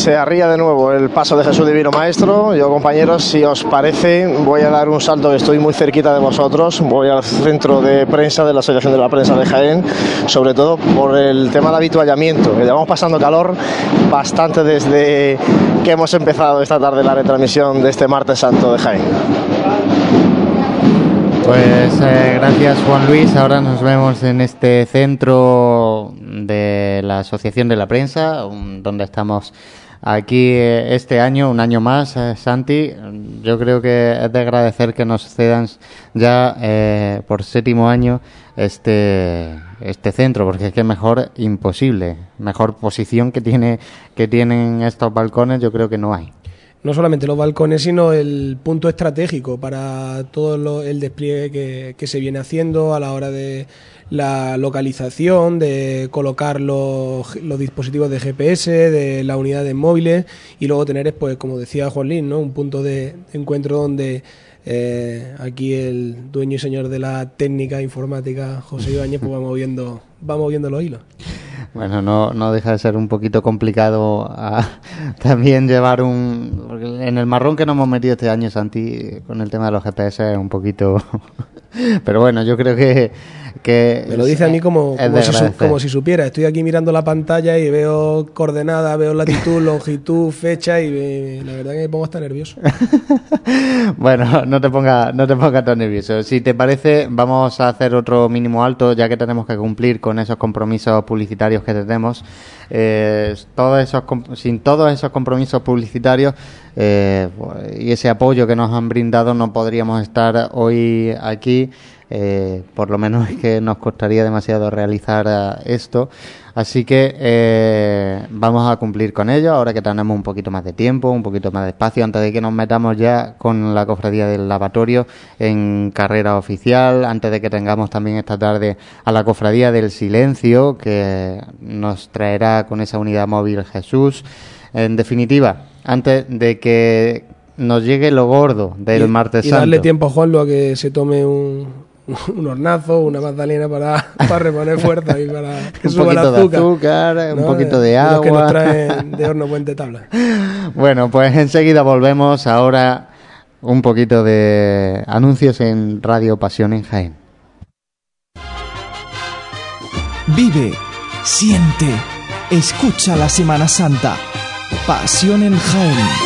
Se arría de nuevo el paso de Jesús Divino Maestro. Yo, compañeros, si os parece, voy a dar un salto estoy muy cerquita de vosotros. Voy al centro de prensa de la Asociación de la Prensa de Jaén, sobre todo por el tema del habituallamiento. Llevamos pasando calor bastante desde que hemos empezado esta tarde la retransmisión de este martes santo de Jaén. Pues eh, gracias Juan Luis. Ahora nos vemos en este centro de la Asociación de la Prensa, donde estamos aquí eh, este año, un año más, eh, Santi. Yo creo que es de agradecer que nos cedan ya eh, por séptimo año este este centro, porque es que mejor imposible, mejor posición que tiene que tienen estos balcones, yo creo que no hay no solamente los balcones, sino el punto estratégico para todo lo, el despliegue que, se viene haciendo a la hora de la localización, de colocar los, los, dispositivos de GPS, de las unidades móviles y luego tener, pues, como decía Juan Lin, ¿no? un punto de encuentro donde eh, aquí el dueño y señor de la técnica informática, José Ibáñez, pues vamos viendo, vamos viendo los hilos. Bueno, no, no deja de ser un poquito complicado a, también llevar un... En el marrón que nos hemos metido este año, Santi, con el tema de los GPS es un poquito... Pero bueno, yo creo que... que Me lo dice a mí como, como si, su, como, si, supiera. Estoy aquí mirando la pantalla y veo coordenadas, veo latitud, longitud, fecha y me, la verdad que me pongo hasta nervioso. bueno, no te pongas no te pongas tan nervioso. Si te parece, vamos a hacer otro mínimo alto, ya que tenemos que cumplir con esos compromisos publicitarios que tenemos. Eh, todos esos, sin todos esos compromisos publicitarios eh, y ese apoyo que nos han brindado, no podríamos estar hoy aquí. Eh, por lo menos es que nos costaría demasiado realizar uh, esto. Así que eh, vamos a cumplir con ello ahora que tenemos un poquito más de tiempo, un poquito más de espacio, antes de que nos metamos ya con la cofradía del lavatorio en carrera oficial, antes de que tengamos también esta tarde a la cofradía del silencio que nos traerá con esa unidad móvil Jesús. En definitiva, antes de que nos llegue lo gordo del y, martes y santo. darle tiempo a Juanlo a que se tome un, un hornazo, una magdalena para, para reponer fuerza y para que un suba el poquito azúcar. de azúcar, un poquito de De los agua. que nos traen de horno puente tabla. Bueno, pues enseguida volvemos. Ahora un poquito de anuncios en Radio Pasión en Jaén. Vive, siente, escucha la Semana Santa. Pasión en Jaén.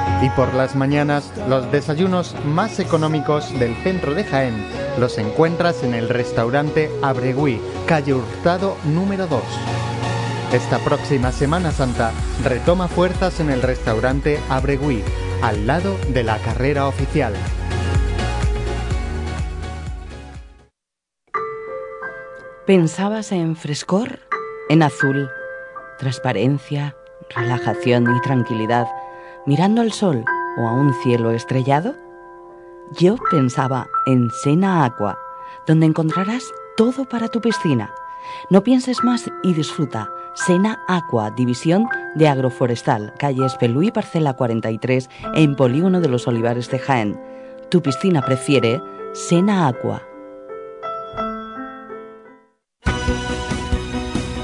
Y por las mañanas, los desayunos más económicos del centro de Jaén los encuentras en el restaurante Abregui, calle Hurtado número 2. Esta próxima Semana Santa retoma fuerzas en el restaurante Abregui, al lado de la carrera oficial. ¿Pensabas en frescor? En azul, transparencia, relajación y tranquilidad, mirando al sol o a un cielo estrellado? Yo pensaba en Sena Aqua, donde encontrarás todo para tu piscina. No pienses más y disfruta. Sena Aqua, división de agroforestal, calle Espelú parcela 43, en Polígono de los Olivares de Jaén. Tu piscina prefiere Sena Aqua.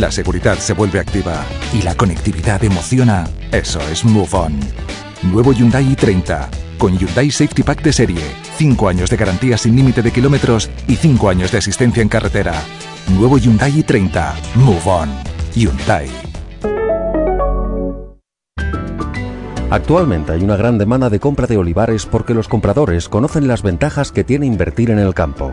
la seguridad se vuelve activa y la conectividad emociona, eso es Move On. Nuevo Hyundai i30 con Hyundai Safety Pack de serie, 5 años de garantía sin límite de kilómetros y 5 años de asistencia en carretera. Nuevo Hyundai i30, Move On. Hyundai. Actualmente hay una gran demanda de compra de olivares porque los compradores conocen las ventajas que tiene invertir en el campo.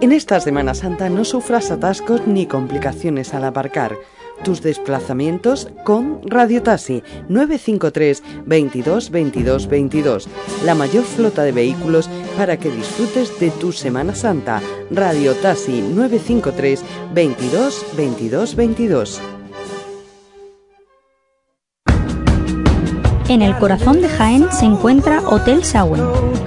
En esta Semana Santa no sufras atascos ni complicaciones al aparcar. Tus desplazamientos con Radio Taxi 953 22 22 22. La mayor flota de vehículos para que disfrutes de tu Semana Santa. Radio Taxi 953 22 22 22. En el corazón de Jaén se encuentra Hotel Sauen,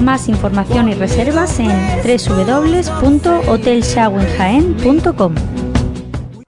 Más información y reservas en www.hotelshawenjaen.com.